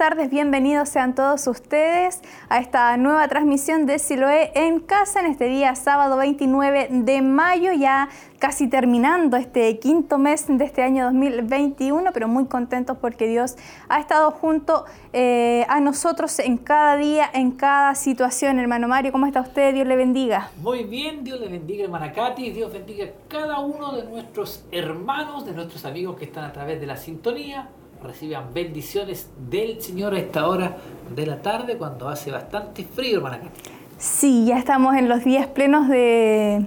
tardes, bienvenidos sean todos ustedes a esta nueva transmisión de Siloé en casa en este día sábado 29 de mayo, ya casi terminando este quinto mes de este año 2021, pero muy contentos porque Dios ha estado junto eh, a nosotros en cada día, en cada situación. Hermano Mario, ¿cómo está usted? Dios le bendiga. Muy bien, Dios le bendiga, hermana Katy, Dios bendiga cada uno de nuestros hermanos, de nuestros amigos que están a través de la sintonía reciban bendiciones del Señor a esta hora de la tarde cuando hace bastante frío, hermana Sí, ya estamos en los días plenos de,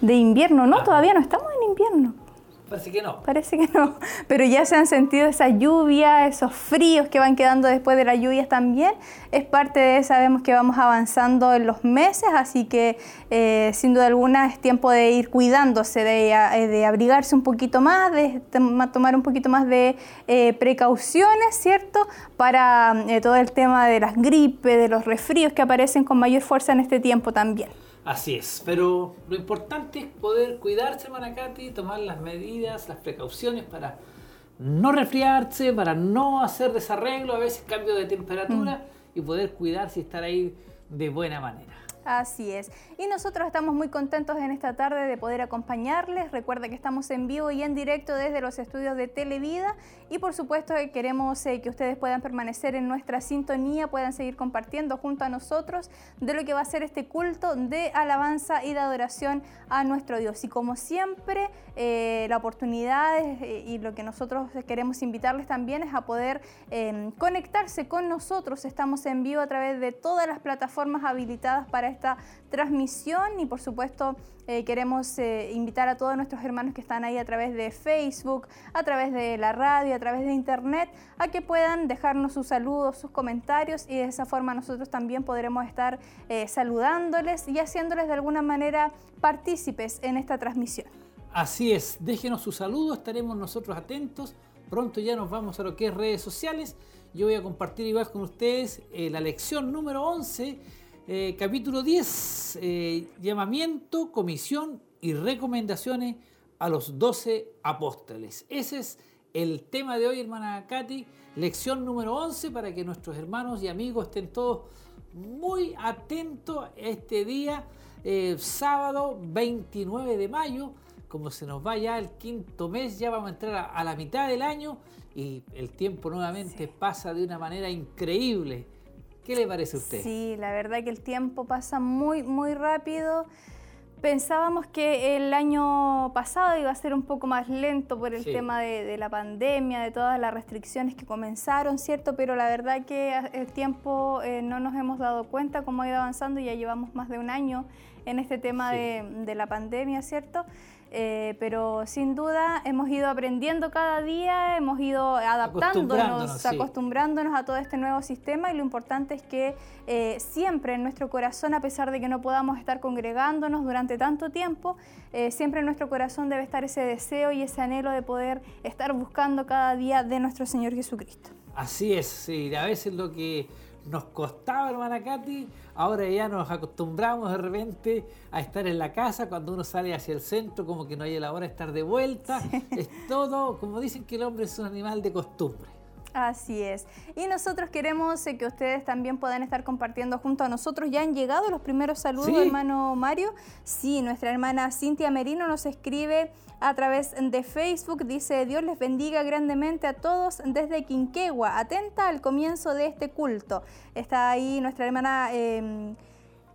invierno, ¿no? Todavía no estamos en invierno. Parece que no. Parece que no. Pero ya se han sentido esa lluvia, esos fríos que van quedando después de las lluvias también. Es parte de, sabemos que vamos avanzando en los meses, así que eh, sin duda alguna es tiempo de ir cuidándose, de, eh, abrigarse un poquito más, de tomar un poquito más de eh, precauciones, ¿cierto? Para todo el tema de las gripes, de los resfríos que aparecen con mayor fuerza en este tiempo también. Así es, pero lo importante es poder cuidarse, Manacati, tomar las medidas, las precauciones para no resfriarse, para no hacer desarreglo, a veces cambio de temperatura mm. y poder cuidarse y estar ahí de buena manera. Así es. Y nosotros estamos muy contentos en esta tarde de poder acompañarles. Recuerda que estamos en vivo y en directo desde los estudios de Televida y por supuesto que queremos eh, que ustedes puedan permanecer en nuestra sintonía, puedan seguir compartiendo junto a nosotros de lo que va a ser este culto de alabanza y de adoración a nuestro Dios. Y como siempre, eh, la oportunidad eh, y lo que nosotros queremos invitarles también es a poder conectarse con nosotros. Estamos en vivo a través de todas las plataformas habilitadas para esta transmisión y por supuesto eh, queremos eh, invitar a todos nuestros hermanos que están ahí a través de Facebook, a través de la radio, a través de internet, a que puedan dejarnos sus saludos, sus comentarios y de esa forma nosotros también podremos estar eh, saludándoles y haciéndoles de alguna manera partícipes en esta transmisión. Así es, déjenos sus saludos, estaremos nosotros atentos. Pronto ya nos vamos a lo que es redes sociales. Yo voy a compartir igual con ustedes la lección número 11 eh, capítulo 10, eh, llamamiento, comisión y recomendaciones a los doce apóstoles. Ese es el tema de hoy, hermana Katy, lección número 11 para que nuestros hermanos y amigos estén todos muy atentos este día, eh, sábado 29 de mayo, como se nos va ya el quinto mes, ya vamos a entrar a, la mitad del año y el tiempo nuevamente pasa de una manera increíble. ¿Qué le parece a usted? Sí, la verdad que el tiempo pasa muy, muy rápido. Pensábamos que el año pasado iba a ser un poco más lento por el tema de, la pandemia, de todas las restricciones que comenzaron, ¿cierto? Pero la verdad que el tiempo eh, no nos hemos dado cuenta cómo ha ido avanzando y ya llevamos más de un año en este tema de, de la pandemia, ¿cierto? Eh, pero sin duda hemos ido aprendiendo cada día, hemos ido adaptándonos, acostumbrándonos, a todo este nuevo sistema y lo importante es que eh, siempre en nuestro corazón, a pesar de que no podamos estar congregándonos durante tanto tiempo, eh, siempre en nuestro corazón debe estar ese deseo y ese anhelo de poder estar buscando cada día de nuestro Señor Jesucristo. Así es, sí, a veces lo que nos costaba, hermana Katy, ahora ya nos acostumbramos de repente a estar en la casa, cuando uno sale hacia el centro, como que no hay la hora de estar de vuelta. Es todo, como dicen que el hombre es un animal de costumbre. Así es. Y nosotros queremos eh, que ustedes también puedan estar compartiendo junto a nosotros. Ya han llegado los primeros saludos, hermano Mario. Sí, nuestra hermana Cintia Merino nos escribe a través de Facebook. Dice, Dios les bendiga grandemente a todos desde Quinquegua. Atenta al comienzo de este culto. Está ahí nuestra hermana em,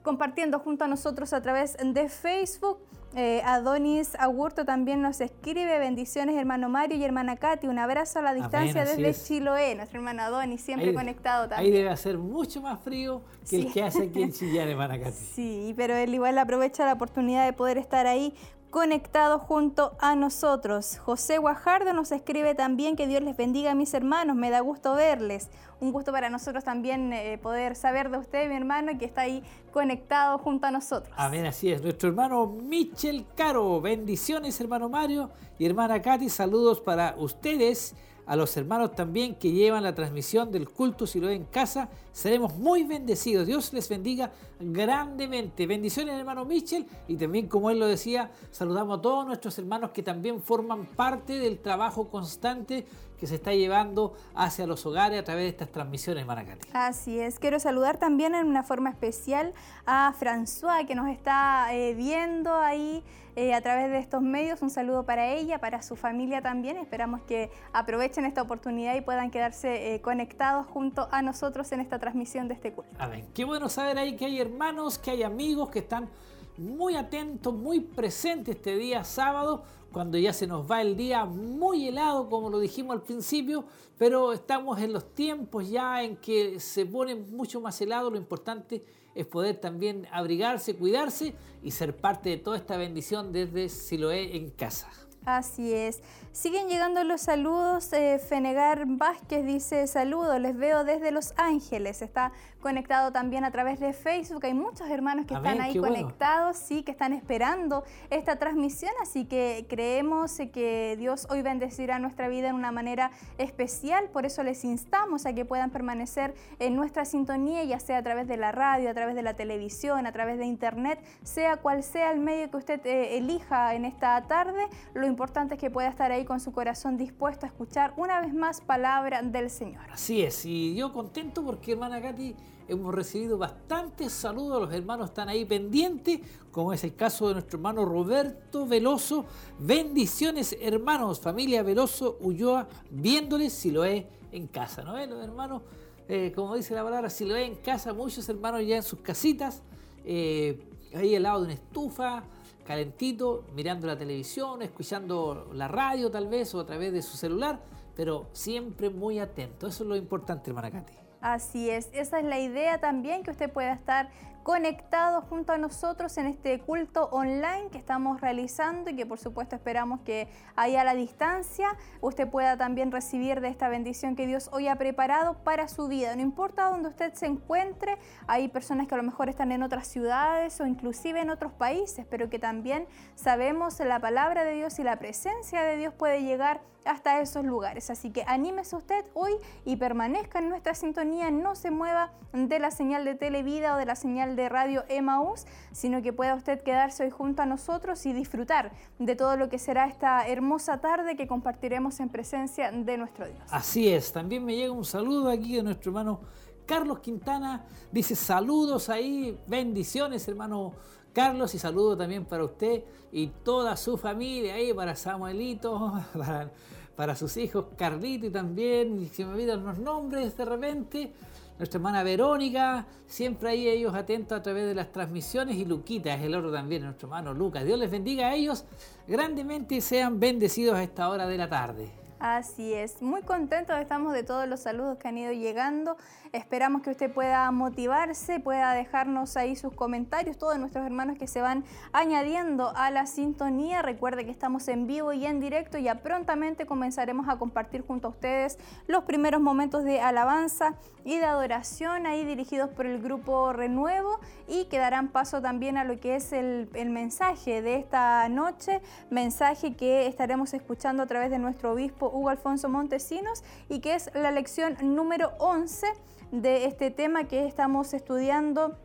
compartiendo junto a nosotros a través de Facebook. Eh, Adonis Agurto también nos escribe bendiciones hermano Mario y hermana Katy, un abrazo a la distancia desde Chiloé, nuestro hermano Adonis siempre conectado también. Ahí debe hacer mucho más frío que el que hace aquí en Chillán, hermana Katy. Sí, pero él igual aprovecha la oportunidad de poder estar ahí conectado junto a nosotros. José Guajardo nos escribe también que Dios les bendiga a mis hermanos, me da gusto verles. Un gusto para nosotros también eh, poder saber de usted, mi hermano, que está ahí conectado junto a nosotros. Amén, así es. Nuestro hermano Michel Caro, bendiciones hermano Mario y hermana Katy, saludos para ustedes a los hermanos también que llevan la transmisión del culto si lo en casa. Seremos muy bendecidos. Dios les bendiga grandemente. Bendiciones, hermano Michel. Y también, como él lo decía, saludamos a todos nuestros hermanos que también forman parte del trabajo constante que se está llevando hacia los hogares a través de estas transmisiones, Manacate. Así es. Quiero saludar también en una forma especial a François, que nos está eh, viendo ahí eh, a través de estos medios. Un saludo para ella, para su familia también. Esperamos que aprovechen esta oportunidad y puedan quedarse eh, conectados junto a nosotros en esta transmisión de este culto. Amén. Qué bueno saber ahí que hay hermanos, que hay amigos que están muy atentos, muy presentes este día sábado, cuando ya se nos va el día muy helado, como lo dijimos al principio, pero estamos en los tiempos ya en que se pone mucho más helado. Lo importante es poder también abrigarse, cuidarse y ser parte de toda esta bendición desde Siloé en casa. Así es. Siguen llegando los saludos. Eh, Fenegar Vázquez dice saludos, les veo desde Los Ángeles. Está conectado también a través de Facebook. Hay muchos hermanos que están ahí conectados, sí, que están esperando esta transmisión. Así que creemos que Dios hoy bendecirá nuestra vida en una manera especial. Por eso les instamos a que puedan permanecer en nuestra sintonía, ya sea a través de la radio, a través de la televisión, a través de internet, sea cual sea el medio que usted eh, elija en esta tarde. Lo importante es que pueda estar ahí con su corazón dispuesto a escuchar una vez más palabra del Señor. Así es, y yo contento porque hermana Katy hemos recibido bastantes saludos, los hermanos están ahí pendientes, como es el caso de nuestro hermano Roberto Veloso. Bendiciones hermanos, familia Veloso Ulloa, viéndoles si lo es en casa, ¿no? Los hermanos, eh, como dice la palabra, si lo es en casa, muchos hermanos ya en sus casitas, eh, ahí al lado de una estufa, calentito, mirando la televisión, escuchando la radio tal vez o a través de su celular, pero siempre muy atento. Eso es lo importante, hermana Katy. Así es, esa es la idea también, que usted pueda estar conectado junto a nosotros en este culto online que estamos realizando y que por supuesto esperamos que ahí a la distancia usted pueda también recibir de esta bendición que Dios hoy ha preparado para su vida. No importa dónde usted se encuentre, hay personas que a lo mejor están en otras ciudades o inclusive en otros países, pero que también sabemos la palabra de Dios y la presencia de Dios puede llegar hasta esos lugares. Así que anímese usted hoy y permanezca en nuestra sintonía, no se mueva de la señal de Televida o de la señal de Radio Emaús, sino que pueda usted quedarse hoy junto a nosotros y disfrutar de todo lo que será esta hermosa tarde que compartiremos en presencia de nuestro Dios. Así es, también me llega un saludo aquí de nuestro hermano Carlos Quintana, dice saludos ahí, bendiciones hermano Carlos y saludo también para usted y toda su familia ahí, para Samuelito, para, para sus hijos Carlito y también, si me olvidan los nombres de repente, nuestra hermana Verónica, siempre ahí ellos atentos a través de las transmisiones y Luquita es el otro también, nuestro hermano Lucas. Dios les bendiga a ellos grandemente sean bendecidos a esta hora de la tarde. Así es, muy contentos estamos de todos los saludos que han ido llegando. Esperamos que usted pueda motivarse, pueda dejarnos ahí sus comentarios, todos nuestros hermanos que se van añadiendo a la sintonía. Recuerde que estamos en vivo y en directo, ya prontamente comenzaremos a compartir junto a ustedes los primeros momentos de alabanza y de adoración ahí dirigidos por el grupo Renuevo y que darán paso también a lo que es el, el mensaje de esta noche, mensaje que estaremos escuchando a través de nuestro obispo Hugo Alfonso Montesinos y que es la lección número 11 de este tema que estamos estudiando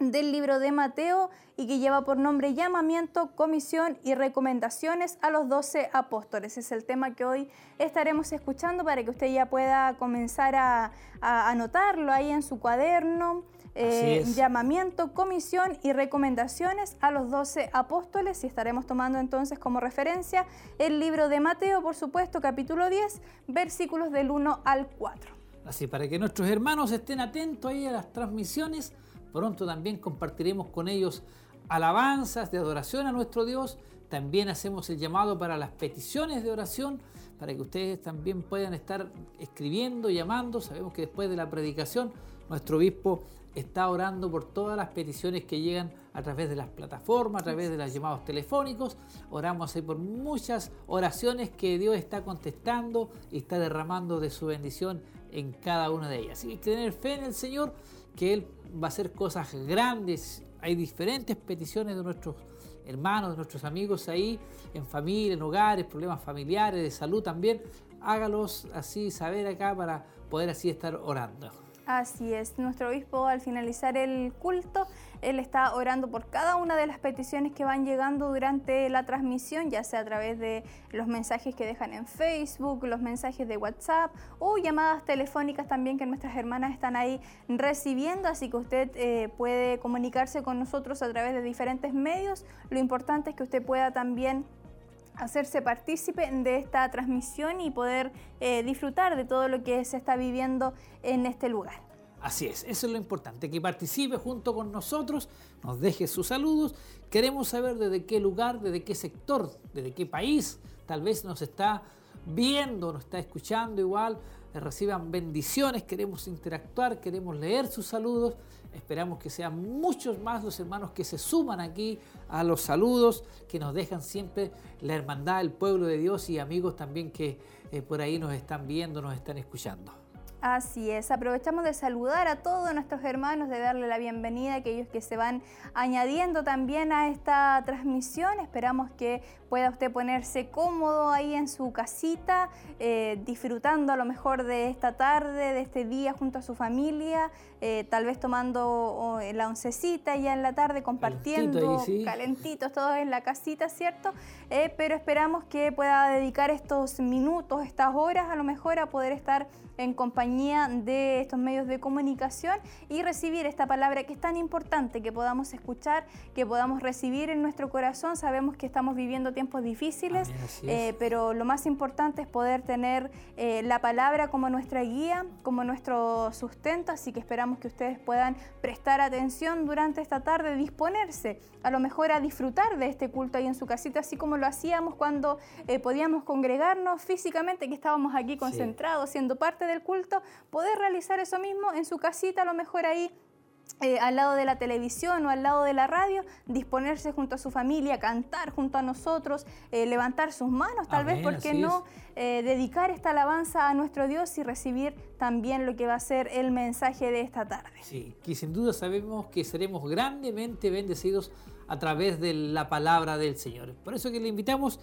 del libro de Mateo y que lleva por nombre llamamiento, comisión y recomendaciones a los doce apóstoles. Es el tema que hoy estaremos escuchando para que usted ya pueda comenzar a, anotarlo ahí en su cuaderno. Eh, llamamiento, comisión y recomendaciones a los doce apóstoles y estaremos tomando entonces como referencia el libro de Mateo, por supuesto, capítulo 10, versículos del 1 al 4. Así, para que nuestros hermanos estén atentos ahí a las transmisiones, pronto también compartiremos con ellos alabanzas de adoración a nuestro Dios. También hacemos el llamado para las peticiones de oración, para que ustedes también puedan estar escribiendo, llamando. Sabemos que después de la predicación, nuestro obispo está orando por todas las peticiones que llegan a través de las plataformas, a través de los llamados telefónicos. Oramos ahí por muchas oraciones que Dios está contestando y está derramando de su bendición en cada una de ellas. Así que tener fe en el Señor, que Él va a hacer cosas grandes. Hay diferentes peticiones de nuestros hermanos, de nuestros amigos ahí, en familia, en hogares, problemas familiares, de salud también. Hágalos así saber acá para poder así estar orando. Así es, nuestro obispo al finalizar el culto, él está orando por cada una de las peticiones que van llegando durante la transmisión, ya sea a través de los mensajes que dejan en Facebook, los mensajes de WhatsApp o llamadas telefónicas también que nuestras hermanas están ahí recibiendo, así que usted eh, puede comunicarse con nosotros a través de diferentes medios. Lo importante es que usted pueda también hacerse partícipe de esta transmisión y poder eh, disfrutar de todo lo que se está viviendo en este lugar. Así es, eso es lo importante, que participe junto con nosotros, nos deje sus saludos. Queremos saber desde qué lugar, desde qué sector, desde qué país tal vez nos está viendo, nos está escuchando igual, reciban bendiciones, queremos interactuar, queremos leer sus saludos. Esperamos que sean muchos más los hermanos que se suman aquí a los saludos, que nos dejan siempre la hermandad, el pueblo de Dios y amigos también que eh, por ahí nos están viendo, nos están escuchando. Así es, aprovechamos de saludar a todos nuestros hermanos, de darle la bienvenida a aquellos que se van añadiendo también a esta transmisión. Esperamos que pueda usted ponerse cómodo ahí en su casita, eh, disfrutando a lo mejor de esta tarde, de este día junto a su familia, eh, tal vez tomando la oncecita ya en la tarde, compartiendo, calentitos todos en la casita, ¿cierto? Eh, pero esperamos que pueda dedicar estos minutos, estas horas a lo mejor a poder estar en compañía de estos medios de comunicación y recibir esta palabra que es tan importante que podamos escuchar, que podamos recibir en nuestro corazón. Sabemos que estamos viviendo tiempos difíciles, eh, pero lo más importante es poder tener eh, la palabra como nuestra guía, como nuestro sustento, así que esperamos que ustedes puedan prestar atención durante esta tarde, disponerse a lo mejor a disfrutar de este culto ahí en su casita, así como lo hacíamos cuando eh, podíamos congregarnos físicamente, que estábamos aquí concentrados, siendo parte del culto, poder realizar eso mismo en su casita, a lo mejor ahí eh, al lado de la televisión o al lado de la radio, disponerse junto a su familia, cantar junto a nosotros, eh, levantar sus manos, tal vez, ¿por qué no eh, dedicar esta alabanza a nuestro Dios y recibir también lo que va a ser el mensaje de esta tarde? Sí, que sin duda sabemos que seremos grandemente bendecidos a través de la palabra del Señor. Por eso que le invitamos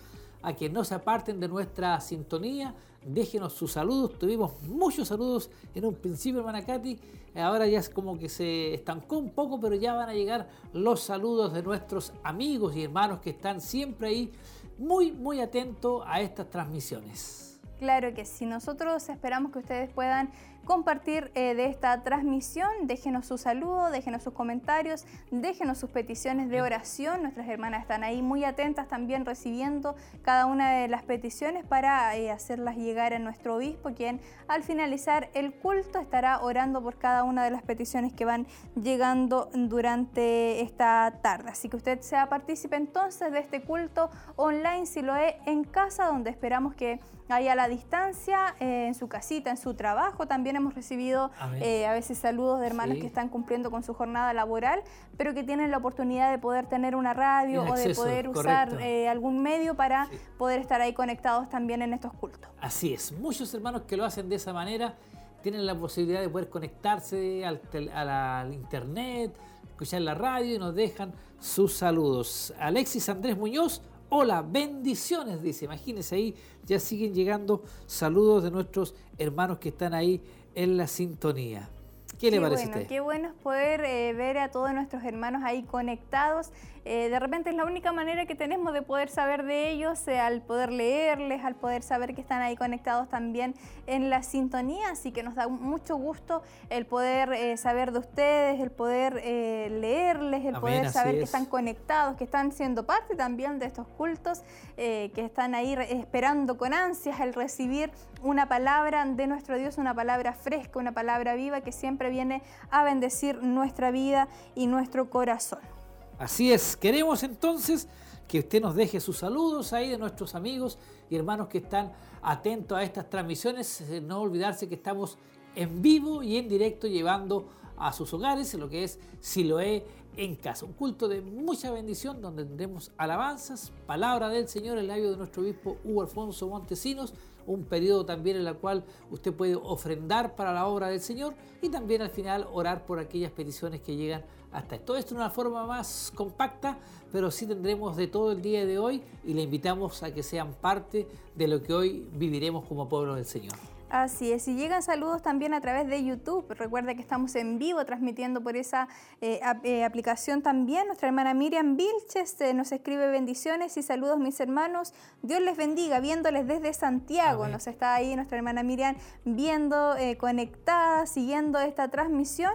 a que no se aparten de nuestra sintonía, déjenos sus saludos. Tuvimos muchos saludos en un principio, hermana Katy. Ahora ya es como que se estancó un poco, pero ya van a llegar los saludos de nuestros amigos y hermanos que están siempre ahí, muy, muy atentos a estas transmisiones. Claro que sí, nosotros esperamos que ustedes puedan compartir eh, de esta transmisión. Déjenos su saludo, déjenos sus comentarios, déjenos sus peticiones de oración. Nuestras hermanas están ahí muy atentas también recibiendo cada una de las peticiones para eh, hacerlas llegar a nuestro obispo, quien al finalizar el culto estará orando por cada una de las peticiones que van llegando durante esta tarde. Así que usted sea partícipe entonces de este culto online, si lo es en casa, donde esperamos que haya la distancia, eh, en su casita, en su trabajo también hemos recibido eh, a veces saludos de hermanos que están cumpliendo con su jornada laboral, pero que tienen la oportunidad de poder tener una radio o de poder usar eh, algún medio para poder estar ahí conectados también en estos cultos. Así es, muchos hermanos que lo hacen de esa manera tienen la posibilidad de poder conectarse al, al internet, escuchar la radio y nos dejan sus saludos. Alexis Andrés Muñoz, Hola, bendiciones, dice. Imagínense ahí, ya siguen llegando saludos de nuestros hermanos que están ahí en la sintonía. ¿Qué, le parece bueno, a usted? Qué bueno es poder eh, ver a todos nuestros hermanos ahí conectados eh, de repente es la única manera que tenemos de poder saber de ellos, eh, al poder leerles, al poder saber que están ahí conectados también en la sintonía, así que nos da mucho gusto el poder eh, saber de ustedes, el poder leerles, el poder saber que están conectados, que están siendo parte también de estos cultos, que están ahí esperando con ansias el recibir una palabra de nuestro Dios, una palabra fresca, una palabra viva que siempre viene a bendecir nuestra vida y nuestro corazón. Así es, queremos entonces que usted nos deje sus saludos ahí de nuestros amigos y hermanos que están atentos a estas transmisiones. Eh, no olvidarse que estamos en vivo y en directo llevando a sus hogares lo que es Siloé en casa. Un culto de mucha bendición donde tendremos alabanzas, palabra del Señor, el labio de nuestro obispo Hugo Alfonso Montesinos, un periodo también en el cual usted puede ofrendar para la obra del Señor y también al final orar por aquellas peticiones que llegan hasta todo esto de una forma más compacta, pero sí tendremos de todo el día de hoy y le invitamos a que sean parte de lo que hoy viviremos como pueblo del Señor. Así es, y llegan saludos también a través de YouTube. Recuerda que estamos en vivo transmitiendo por esa eh, eh, aplicación también. Nuestra hermana Miriam Vilches eh, nos escribe bendiciones y saludos mis hermanos. Dios les bendiga, viéndoles desde Santiago. Nos está ahí nuestra hermana Miriam viendo, conectada, siguiendo esta transmisión.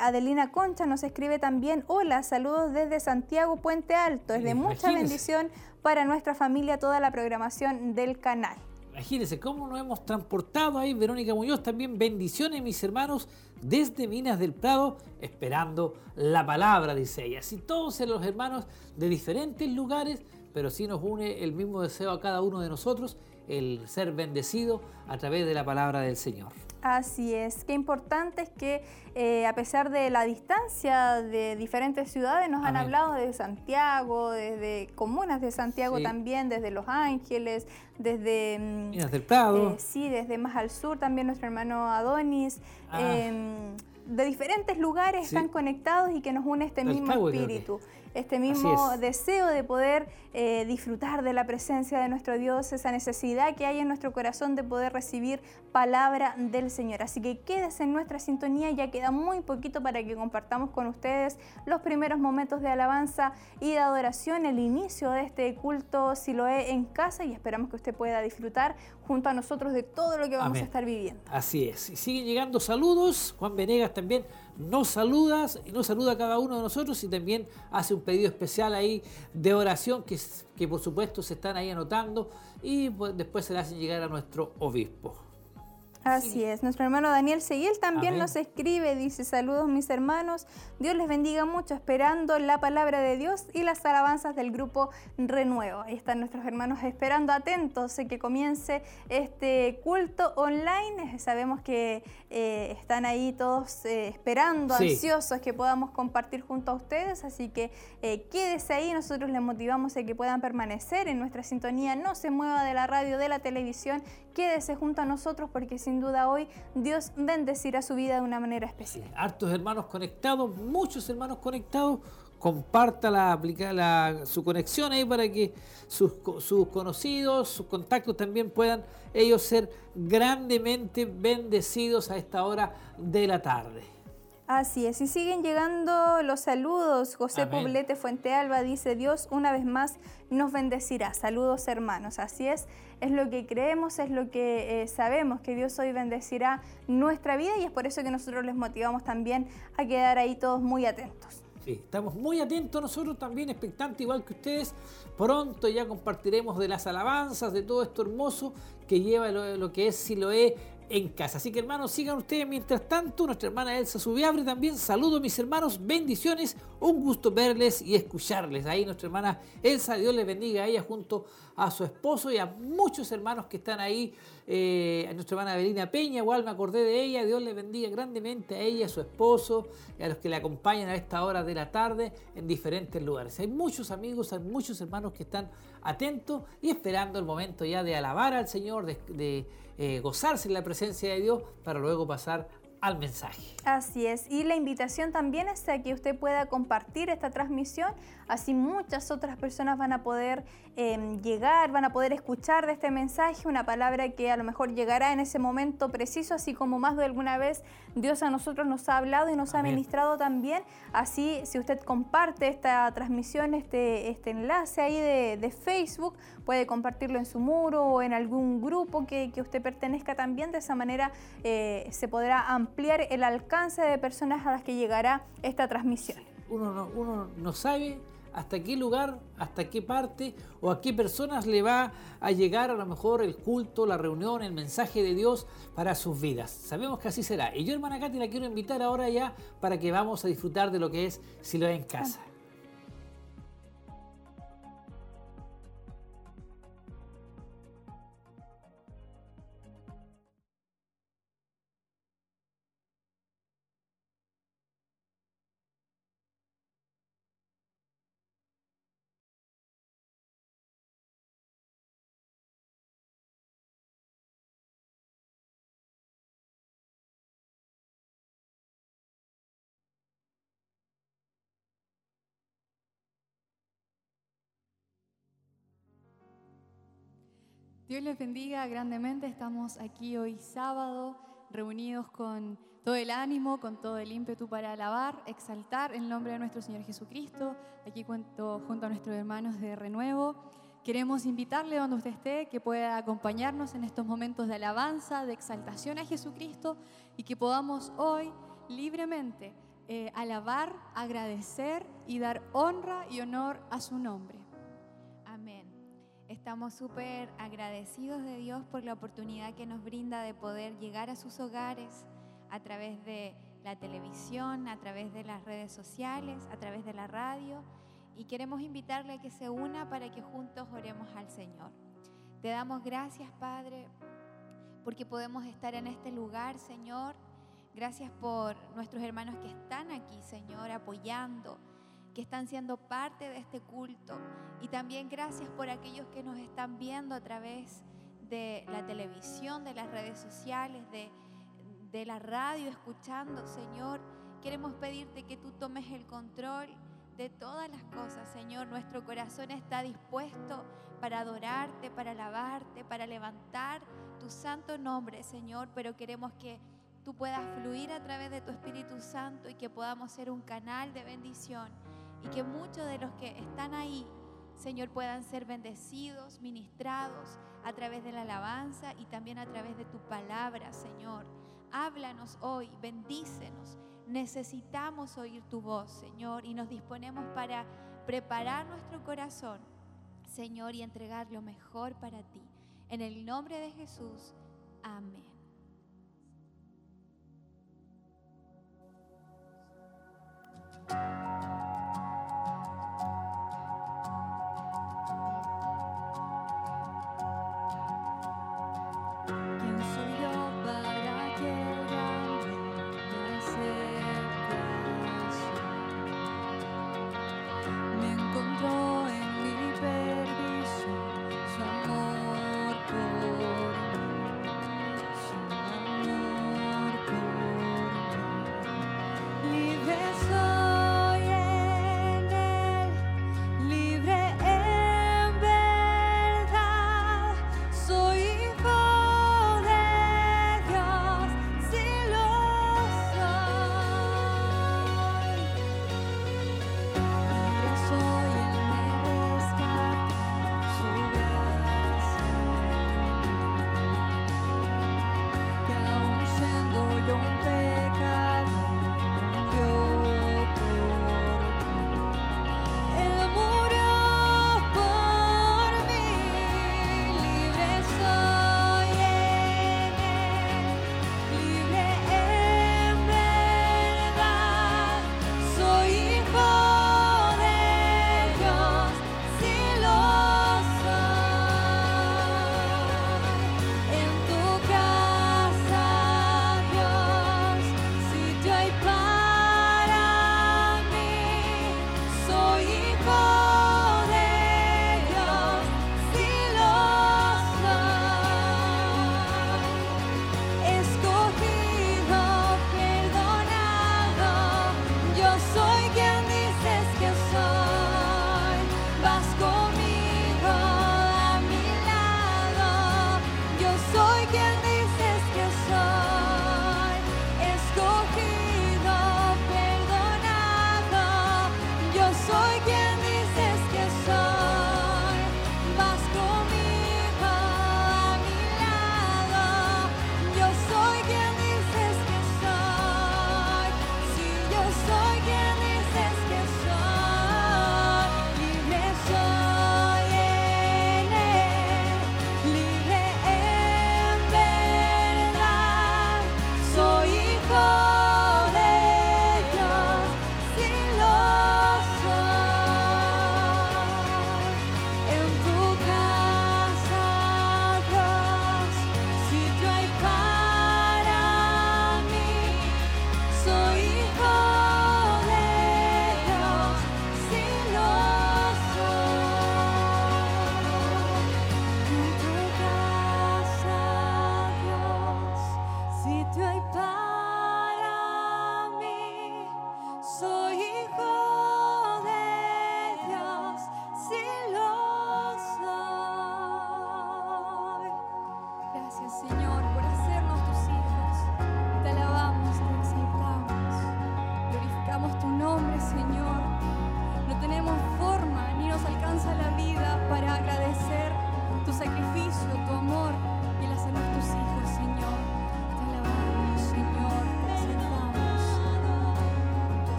Adelina Concha nos escribe también, hola, saludos desde Santiago Puente Alto. Es de mucha bendición para nuestra familia toda la programación del canal. Imagínense cómo nos hemos transportado ahí, Verónica Muñoz, también bendiciones mis hermanos desde Minas del Prado, esperando la palabra, dice ella. Así todos los hermanos de diferentes lugares, pero sí nos une el mismo deseo a cada uno de nosotros, el ser bendecido a través de la palabra del Señor. Así es, qué importante es que eh, a pesar de la distancia de diferentes ciudades, nos han hablado de Santiago, desde comunas de Santiago también, desde Los Ángeles, desde... Mm, Minas del Prado. Eh, sí, desde más al sur también nuestro hermano Adonis. Ah. Em, de diferentes lugares están conectados y que nos une este mismo espíritu este mismo deseo de poder eh, disfrutar de la presencia de nuestro Dios, esa necesidad que hay en nuestro corazón de poder recibir palabra del Señor. Así que quédese en nuestra sintonía, ya queda muy poquito para que compartamos con ustedes los primeros momentos de alabanza y de adoración, el inicio de este culto si lo es en casa y esperamos que usted pueda disfrutar junto a nosotros de todo lo que vamos a estar viviendo. Así es. Y siguen llegando saludos. Juan Venegas también nos saludas y nos saluda a cada uno de nosotros y también hace un pedido especial ahí de oración que, que por supuesto se están ahí anotando y pues, después se le hacen llegar a nuestro obispo. Así es. Nuestro hermano Daniel Seguiel también nos escribe, dice, saludos mis hermanos, Dios les bendiga mucho, esperando la palabra de Dios y las alabanzas del grupo Renuevo. Ahí están nuestros hermanos esperando atentos que comience este culto online. Sabemos que eh, están ahí todos eh, esperando, ansiosos que podamos compartir junto a ustedes, así que eh, quédese ahí, nosotros les motivamos a que puedan permanecer en nuestra sintonía, no se mueva de la radio, de la televisión, quédese junto a nosotros porque sin duda hoy Dios bendecirá su vida de una manera especial. hartos hermanos conectados, muchos hermanos conectados. Comparta la, la, su conexión ahí para que sus, sus conocidos, sus contactos también puedan ellos ser grandemente bendecidos a esta hora de la tarde. Así es, y siguen llegando los saludos. José Poblete Fuente Alba dice, Dios una vez más nos bendecirá. Saludos hermanos, así es, es lo que creemos, es lo que eh, sabemos, que Dios hoy bendecirá nuestra vida y es por eso que nosotros les motivamos también a quedar ahí todos muy atentos. Sí, estamos muy atentos nosotros también, expectantes igual que ustedes. Pronto ya compartiremos de las alabanzas, de todo esto hermoso que lleva lo, lo que es Siloé en casa. Así que hermanos, sigan ustedes mientras tanto. Nuestra hermana Elsa Subiabre también. Saludos mis hermanos, bendiciones. Un gusto verles y escucharles. Ahí nuestra hermana Elsa, Dios les bendiga a ella junto a su esposo y a muchos hermanos que están ahí. Eh, a nuestra hermana Belina Peña, igual me acordé de ella. Dios le bendiga grandemente a ella, a su esposo y a los que le acompañan a esta hora de la tarde en diferentes lugares. Hay muchos amigos, hay muchos hermanos que están atentos y esperando el momento ya de alabar al Señor, de eh, gozarse en la presencia de Dios para luego pasar al mensaje. Así es, y la invitación también es a que usted pueda compartir esta transmisión, así muchas otras personas van a poder em, llegar, van a poder escuchar de este mensaje una palabra que a lo mejor llegará en ese momento preciso, así como más de alguna vez Dios a nosotros nos ha hablado y nos ha ministrado también. Así, si usted comparte esta transmisión, este, este enlace ahí de, Facebook, puede compartirlo en su muro o en algún grupo que, usted pertenezca también. De esa manera eh, se podrá ampliar el alcance de personas a las que llegará esta transmisión. Uno no, sabe hasta qué lugar, hasta qué parte o a qué personas le va a llegar a lo mejor el culto, la reunión, el mensaje de Dios para sus vidas. Sabemos que así será. Y yo, hermana Katy, la quiero invitar ahora ya para que vamos a disfrutar de lo que es Si lo en casa. Dios les bendiga grandemente. Estamos aquí hoy sábado reunidos con todo el ánimo, con todo el ímpetu para alabar, exaltar el nombre de nuestro Señor Jesucristo. Aquí cuento junto a nuestros hermanos de Renuevo. Queremos invitarle donde usted esté, que pueda acompañarnos en estos momentos de alabanza, de exaltación a Jesucristo y que podamos hoy libremente eh, alabar, agradecer y dar honra y honor a su nombre. Estamos súper agradecidos de Dios por la oportunidad que nos brinda de poder llegar a sus hogares a través de la televisión, a través de las redes sociales, a través de la radio. Y queremos invitarle a que se una para que juntos oremos al Señor. Te damos gracias, Padre, porque podemos estar en este lugar, Señor. Gracias por nuestros hermanos que están aquí, Señor, apoyando que están siendo parte de este culto. Y también gracias por aquellos que nos están viendo a través de la televisión, de las redes sociales, de, de la radio, escuchando, Señor. Queremos pedirte que tú tomes el control de todas las cosas, Señor. Nuestro corazón está dispuesto para adorarte, para alabarte, para levantar tu santo nombre, Señor, pero queremos que tú puedas fluir a través de tu Espíritu Santo y que podamos ser un canal de bendición y que muchos de los que están ahí, Señor, puedan ser bendecidos, ministrados a través de la alabanza y también a través de tu palabra, Señor. Háblanos hoy, bendícenos. Necesitamos oír tu voz, Señor, y nos disponemos para preparar nuestro corazón, Señor, y entregar lo mejor para ti. En el nombre de Jesús, amén.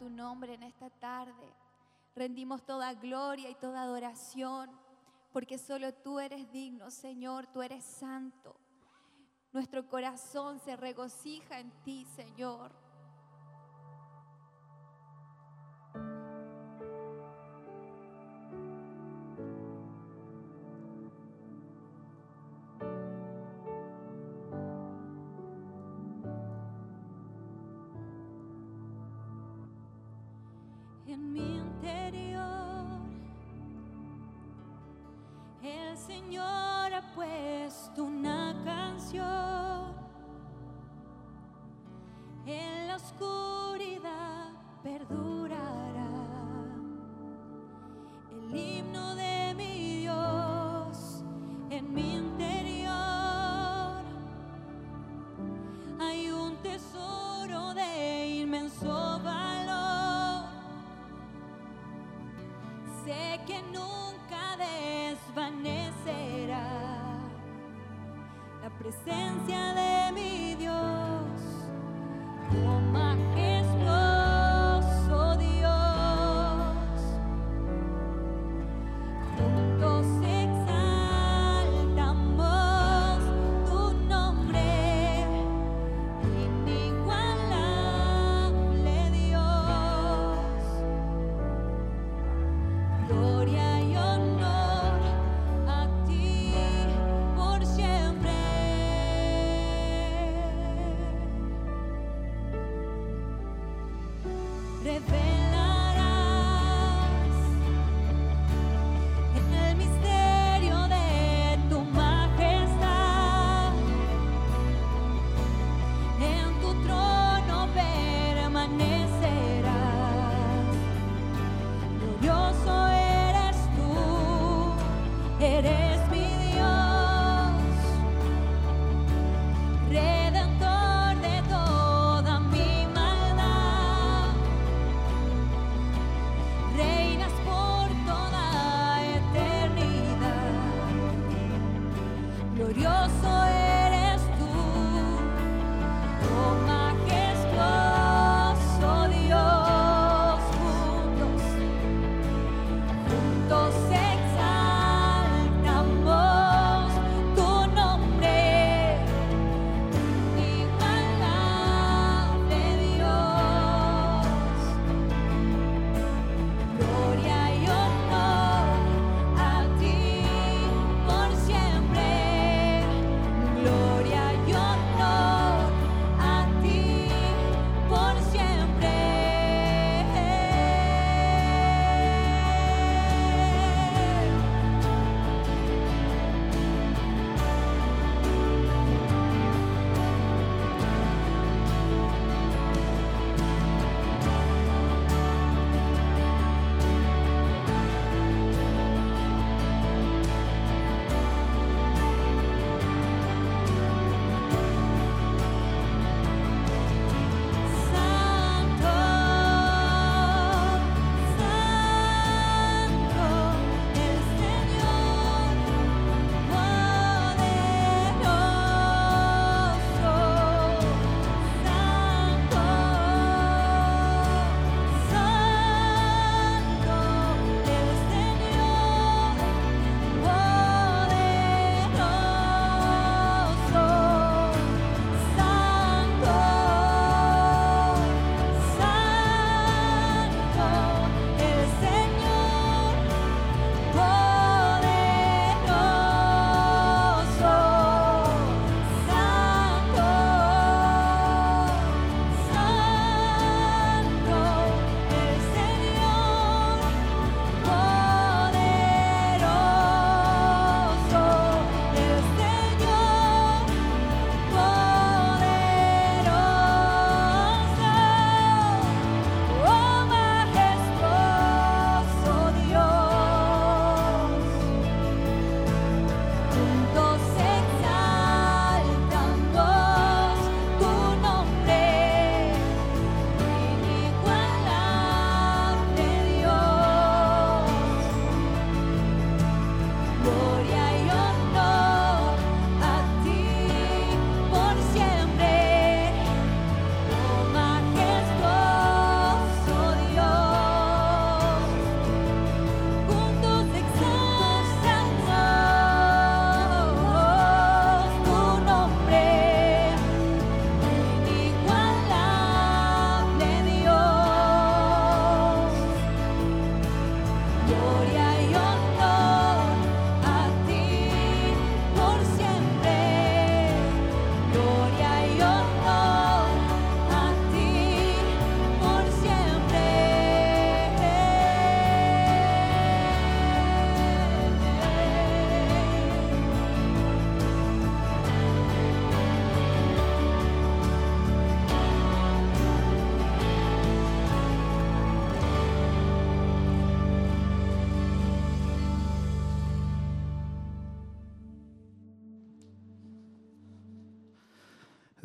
tu nombre en esta tarde. Rendimos toda gloria y toda adoración, porque solo tú eres digno, Señor, tú eres santo. Nuestro corazón se regocija en ti, Señor. way.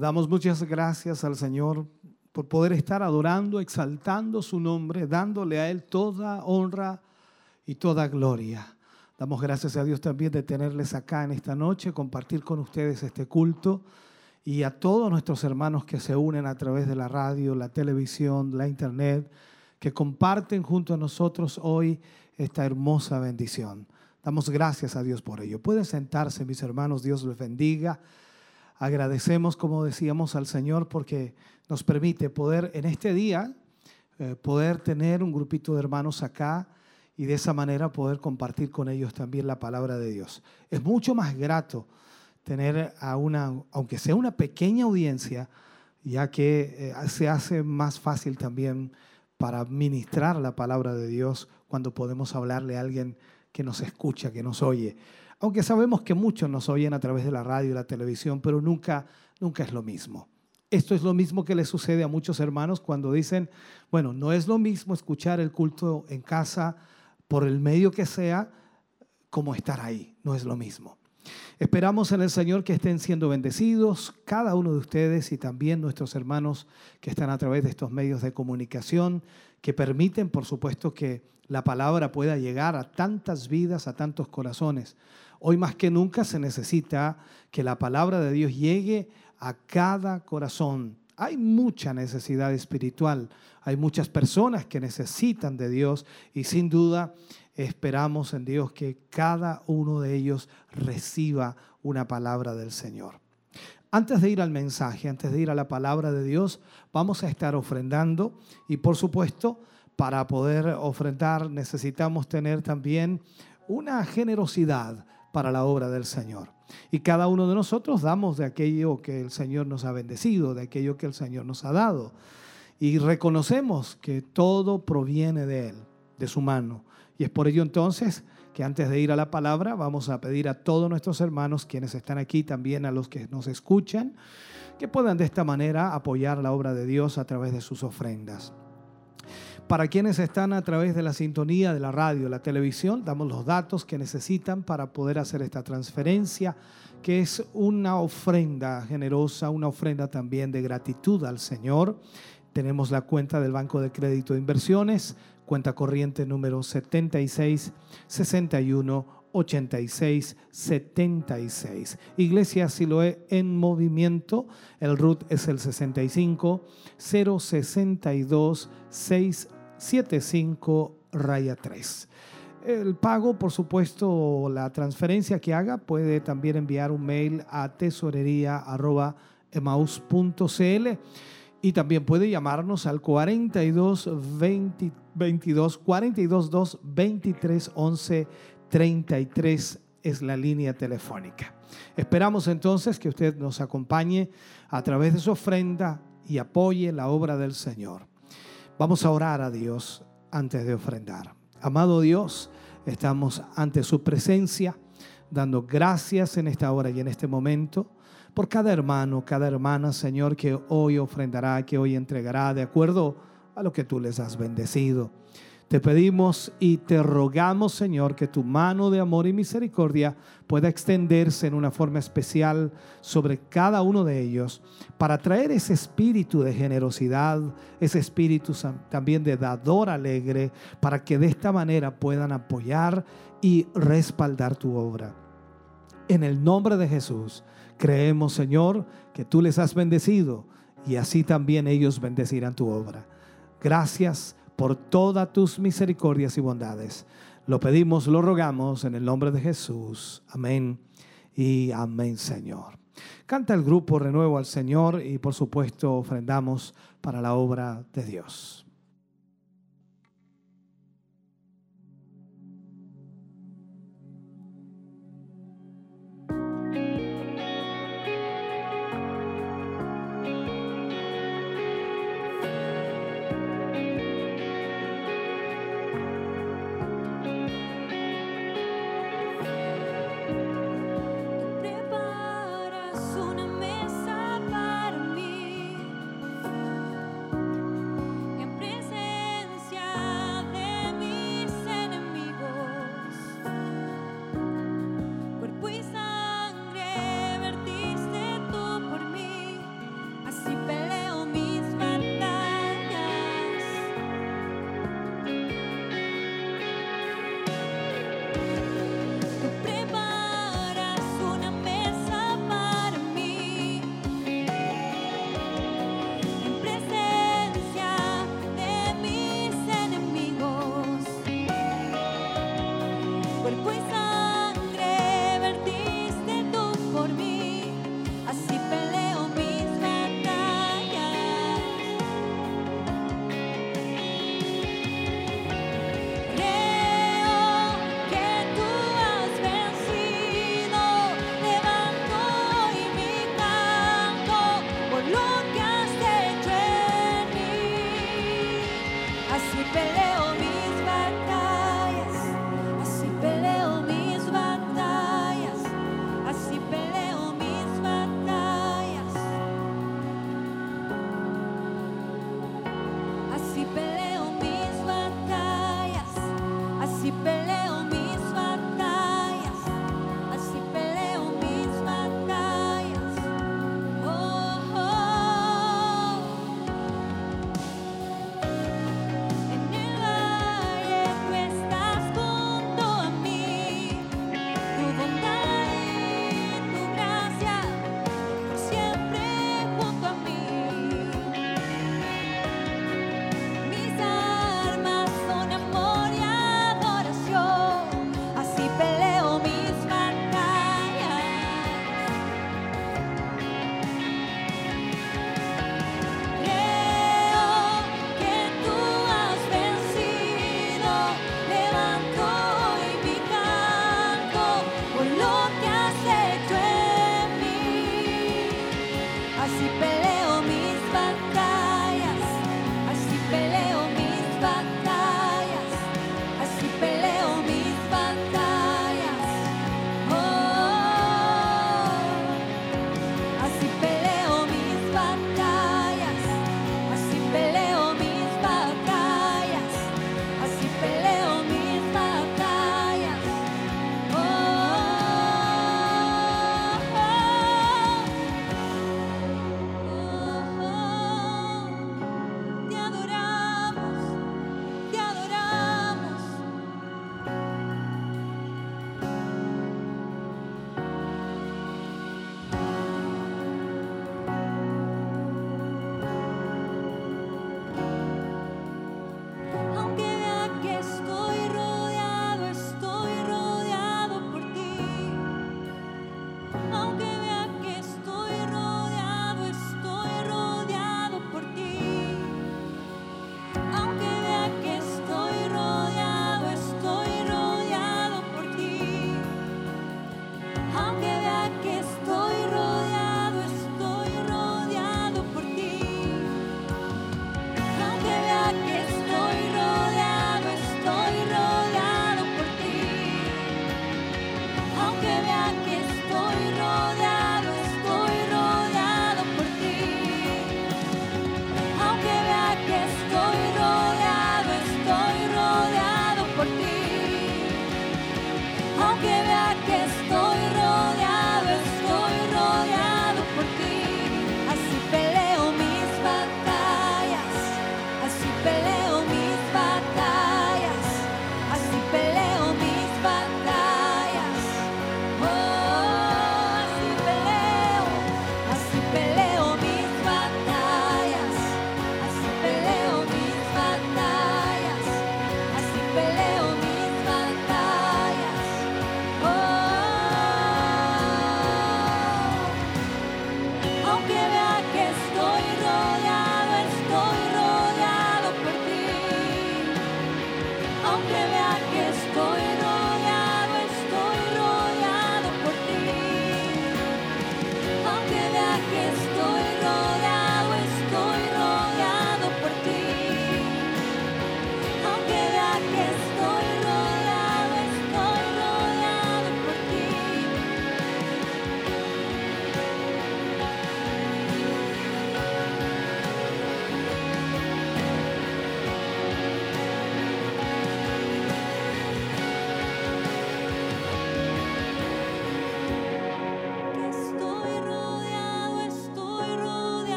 Damos muchas gracias al Señor por poder estar adorando, exaltando su nombre, dándole a Él toda honra y toda gloria. Damos gracias a Dios también de tenerles acá en esta noche, compartir con ustedes este culto y a todos nuestros hermanos que se unen a través de la radio, la televisión, la internet, que comparten junto a nosotros hoy esta hermosa bendición. Damos gracias a Dios por ello. Pueden sentarse, mis hermanos, Dios les bendiga. Agradecemos, como decíamos, al Señor porque nos permite poder en este día, eh, poder tener un grupito de hermanos acá y de esa manera poder compartir con ellos también la palabra de Dios. Es mucho más grato tener a una, aunque sea una pequeña audiencia, ya que eh, se hace más fácil también para ministrar la palabra de Dios cuando podemos hablarle a alguien que nos escucha, que nos oye aunque sabemos que muchos nos oyen a través de la radio y la televisión, pero nunca, nunca es lo mismo. Esto es lo mismo que le sucede a muchos hermanos cuando dicen, bueno, no es lo mismo escuchar el culto en casa por el medio que sea, como estar ahí, no es lo mismo. Esperamos en el Señor que estén siendo bendecidos cada uno de ustedes y también nuestros hermanos que están a través de estos medios de comunicación, que permiten, por supuesto, que la palabra pueda llegar a tantas vidas, a tantos corazones. Hoy más que nunca se necesita que la palabra de Dios llegue a cada corazón. Hay mucha necesidad espiritual, hay muchas personas que necesitan de Dios y sin duda esperamos en Dios que cada uno de ellos reciba una palabra del Señor. Antes de ir al mensaje, antes de ir a la palabra de Dios, vamos a estar ofrendando y por supuesto, para poder ofrendar necesitamos tener también una generosidad para la obra del Señor. Y cada uno de nosotros damos de aquello que el Señor nos ha bendecido, de aquello que el Señor nos ha dado. Y reconocemos que todo proviene de Él, de su mano. Y es por ello entonces que antes de ir a la palabra vamos a pedir a todos nuestros hermanos, quienes están aquí, también a los que nos escuchan, que puedan de esta manera apoyar la obra de Dios a través de sus ofrendas. Para quienes están a través de la sintonía de la radio, la televisión, damos los datos que necesitan para poder hacer esta transferencia, que es una ofrenda generosa, una ofrenda también de gratitud al Señor. Tenemos la cuenta del Banco de Crédito de Inversiones, cuenta corriente número 76 61 86 76. Iglesia Siloé en movimiento. El RUT es el 65 062 6 75 raya 3. El pago, por supuesto, la transferencia que haga, puede también enviar un mail a tesorería.emaus.cl y también puede llamarnos al 42 20, 22 42 2 23 11 33 es la línea telefónica. Esperamos entonces que usted nos acompañe a través de su ofrenda y apoye la obra del Señor. Vamos a orar a Dios antes de ofrendar. Amado Dios, estamos ante su presencia, dando gracias en esta hora y en este momento por cada hermano, cada hermana, Señor, que hoy ofrendará, que hoy entregará de acuerdo a lo que tú les has bendecido. Te pedimos y te rogamos, Señor, que tu mano de amor y misericordia pueda extenderse en una forma especial sobre cada uno de ellos para traer ese espíritu de generosidad, ese espíritu también de dador alegre, para que de esta manera puedan apoyar y respaldar tu obra. En el nombre de Jesús, creemos, Señor, que tú les has bendecido y así también ellos bendecirán tu obra. Gracias por todas tus misericordias y bondades. Lo pedimos, lo rogamos en el nombre de Jesús. Amén y amén, Señor. Canta el grupo Renuevo al Señor y por supuesto ofrendamos para la obra de Dios.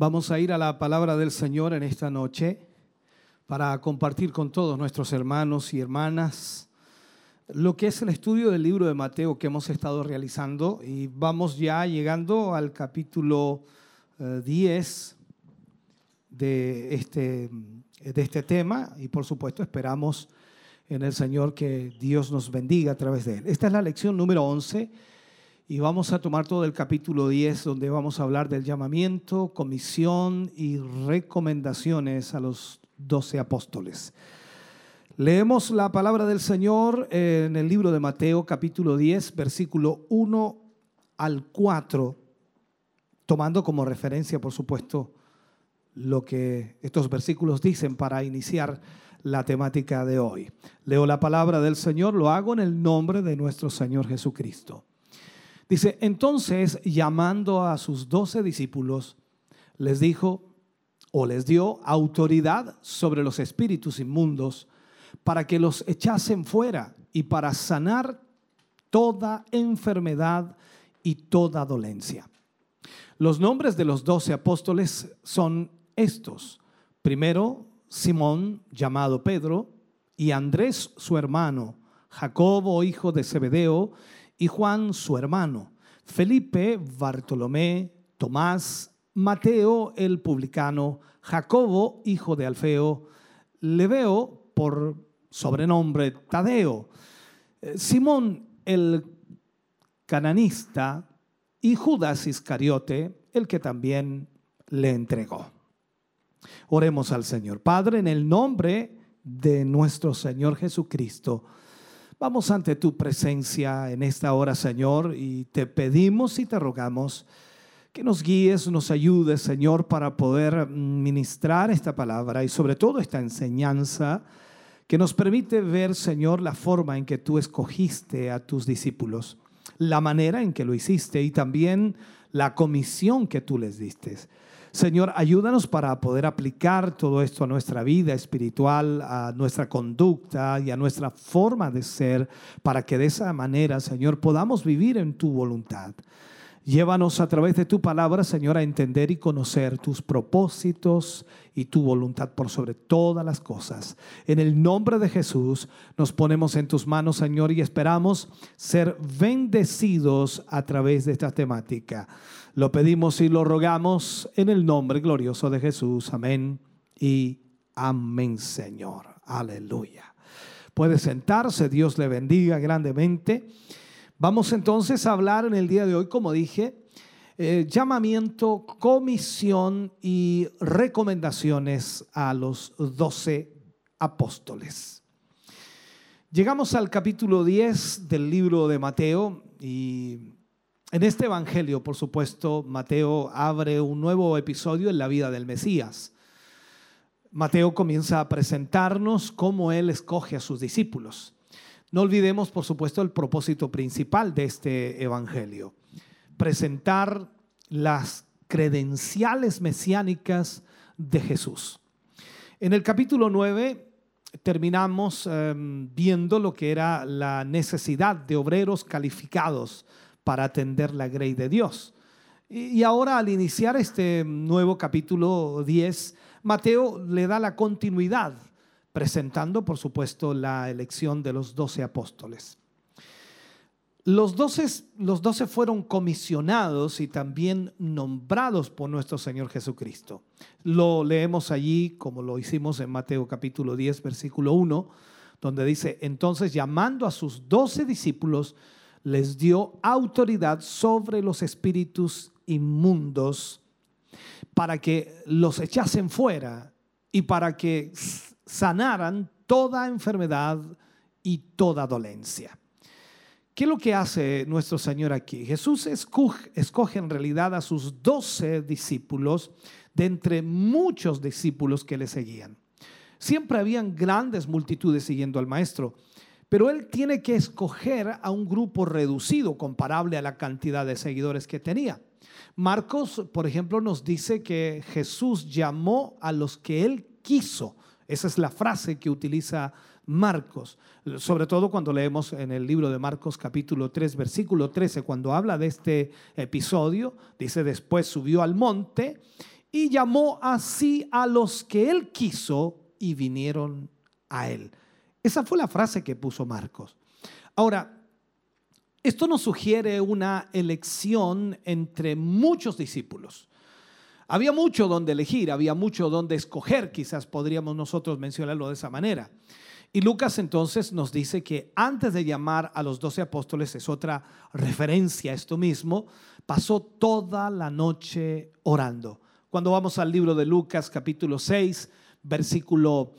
Vamos a ir a la palabra del Señor en esta noche para compartir con todos nuestros hermanos y hermanas lo que es el estudio del libro de Mateo que hemos estado realizando y vamos ya llegando al capítulo eh, 10 de este, de este tema y por supuesto esperamos en el Señor que Dios nos bendiga a través de él. Esta es la lección número 11 y vamos a tomar todo el capítulo 10 donde vamos a hablar del llamamiento, comisión y recomendaciones a los doce apóstoles. Leemos la palabra del Señor en el libro de Mateo capítulo 10 versículo 1 al 4, tomando como referencia por supuesto lo que estos versículos dicen para iniciar la temática de hoy. Leo la palabra del Señor, lo hago en el nombre de nuestro Señor Jesucristo. Dice, entonces llamando a sus doce discípulos, les dijo o les dio autoridad sobre los espíritus inmundos para que los echasen fuera y para sanar toda enfermedad y toda dolencia. Los nombres de los doce apóstoles son estos. Primero, Simón, llamado Pedro, y Andrés, su hermano, Jacobo, hijo de Zebedeo, y Juan, su hermano, Felipe, Bartolomé, Tomás, Mateo, el publicano, Jacobo, hijo de Alfeo, Leveo, por sobrenombre Tadeo, eh, Simón, el cananista, y Judas Iscariote, el que también le entregó. Oremos al Señor. Padre, en el nombre de nuestro Señor Jesucristo, vamos ante tu presencia en esta hora, Señor, y te pedimos y te rogamos que nos guíes, nos ayudes, Señor, para poder ministrar esta palabra y sobre todo esta enseñanza que nos permite ver, Señor, la forma en que tú escogiste a tus discípulos, la manera en que lo hiciste y también la comisión que tú les diste. Señor, ayúdanos para poder aplicar todo esto a nuestra vida espiritual, a nuestra conducta y a nuestra forma de ser, para que de esa manera, Señor, podamos vivir en tu voluntad. Llévanos a través de tu palabra, Señor, a entender y conocer tus propósitos y tu voluntad por sobre todas las cosas. En el nombre de Jesús nos ponemos en tus manos, Señor, y esperamos ser bendecidos a través de esta temática. Lo pedimos y lo rogamos en el nombre glorioso de Jesús. Amén y amén, Señor. Aleluya. Puede sentarse, Dios le bendiga grandemente. Vamos entonces a hablar en el día de hoy, como dije, eh, llamamiento, comisión y recomendaciones a los doce apóstoles. Llegamos al capítulo 10 del libro de Mateo y en este evangelio, por supuesto, Mateo abre un nuevo episodio en la vida del Mesías. Mateo comienza a presentarnos cómo él escoge a sus discípulos. No olvidemos, por supuesto, el propósito principal de este evangelio, presentar las credenciales mesiánicas de Jesús. En el capítulo 9 terminamos eh, viendo lo que era la necesidad de obreros calificados para atender la grey de Dios. Y, ahora al iniciar este nuevo capítulo 10, Mateo le da la continuidad presentando, por supuesto, la elección de los doce apóstoles. Los doce, los doce fueron comisionados y también nombrados por nuestro Señor Jesucristo. Lo leemos allí como lo hicimos en Mateo capítulo 10, versículo 1, donde dice, entonces llamando a sus doce discípulos, les dio autoridad sobre los espíritus inmundos para que los echasen fuera y para que sanaran toda enfermedad y toda dolencia. ¿Qué es lo que hace nuestro Señor aquí? Jesús escoge, escoge en realidad a sus doce discípulos de entre muchos discípulos que le seguían. Siempre habían grandes multitudes siguiendo al Maestro, pero él tiene que escoger a un grupo reducido comparable a la cantidad de seguidores que tenía. Marcos, por ejemplo, nos dice que Jesús llamó a los que él quiso. Esa es la frase que utiliza Marcos, sobre todo cuando leemos en el libro de Marcos capítulo 3, versículo 13, cuando habla de este episodio, dice después subió al monte y llamó así a los que él quiso y vinieron a él. Esa fue la frase que puso Marcos. Ahora, esto nos sugiere una elección entre muchos discípulos. Había mucho donde elegir, había mucho donde escoger, quizás podríamos nosotros mencionarlo de esa manera. Y Lucas entonces nos dice que antes de llamar a los doce apóstoles, es otra referencia a esto mismo, pasó toda la noche orando. Cuando vamos al libro de Lucas capítulo 6, versículo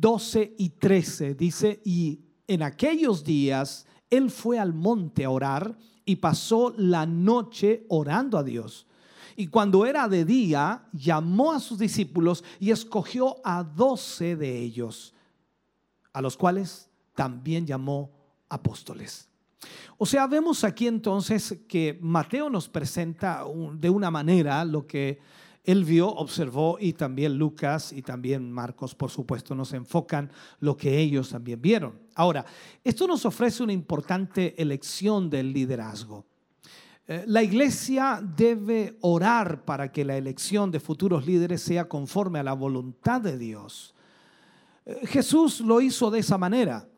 12 y 13, dice, y en aquellos días él fue al monte a orar y pasó la noche orando a Dios. Y cuando era de día, llamó a sus discípulos y escogió a doce de ellos a los cuales también llamó apóstoles. O sea, vemos aquí entonces que Mateo nos presenta de una manera lo que él vio, observó y también Lucas y también Marcos, por supuesto, nos enfocan lo que ellos también vieron. Ahora, esto nos ofrece una importante elección del liderazgo. Eh, la iglesia debe orar para que la elección de futuros líderes sea conforme a la voluntad de Dios. Jesús lo hizo de esa manera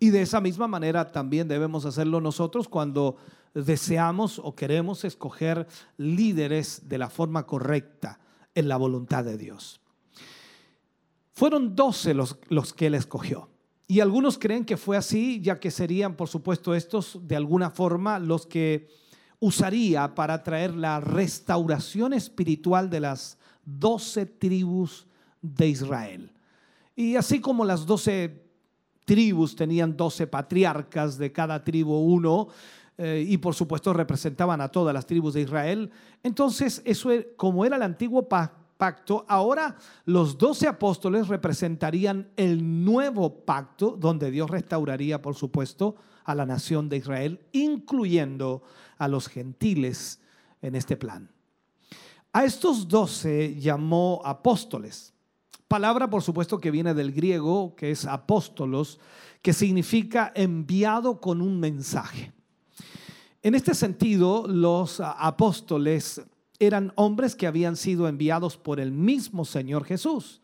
y de esa misma manera también debemos hacerlo nosotros cuando deseamos o queremos escoger líderes de la forma correcta en la voluntad de Dios. Fueron doce los, los que él escogió. Y algunos creen que fue así, ya que serían, por supuesto, estos de alguna forma los que usaría para traer la restauración espiritual de las doce tribus de Israel. Y así como las doce tribus tenían doce patriarcas, de cada tribu uno, eh, y por supuesto representaban a todas las tribus de Israel, entonces eso e, como era el antiguo pacto, ahora los doce apóstoles representarían el nuevo pacto, donde Dios restauraría, por supuesto, a la nación de Israel, incluyendo a los gentiles en este plan. A estos doce llamó apóstoles. Palabra, por supuesto, que viene del griego, que es apóstolos, que significa enviado con un mensaje. En este sentido, los apóstoles eran hombres que habían sido enviados por el mismo Señor Jesús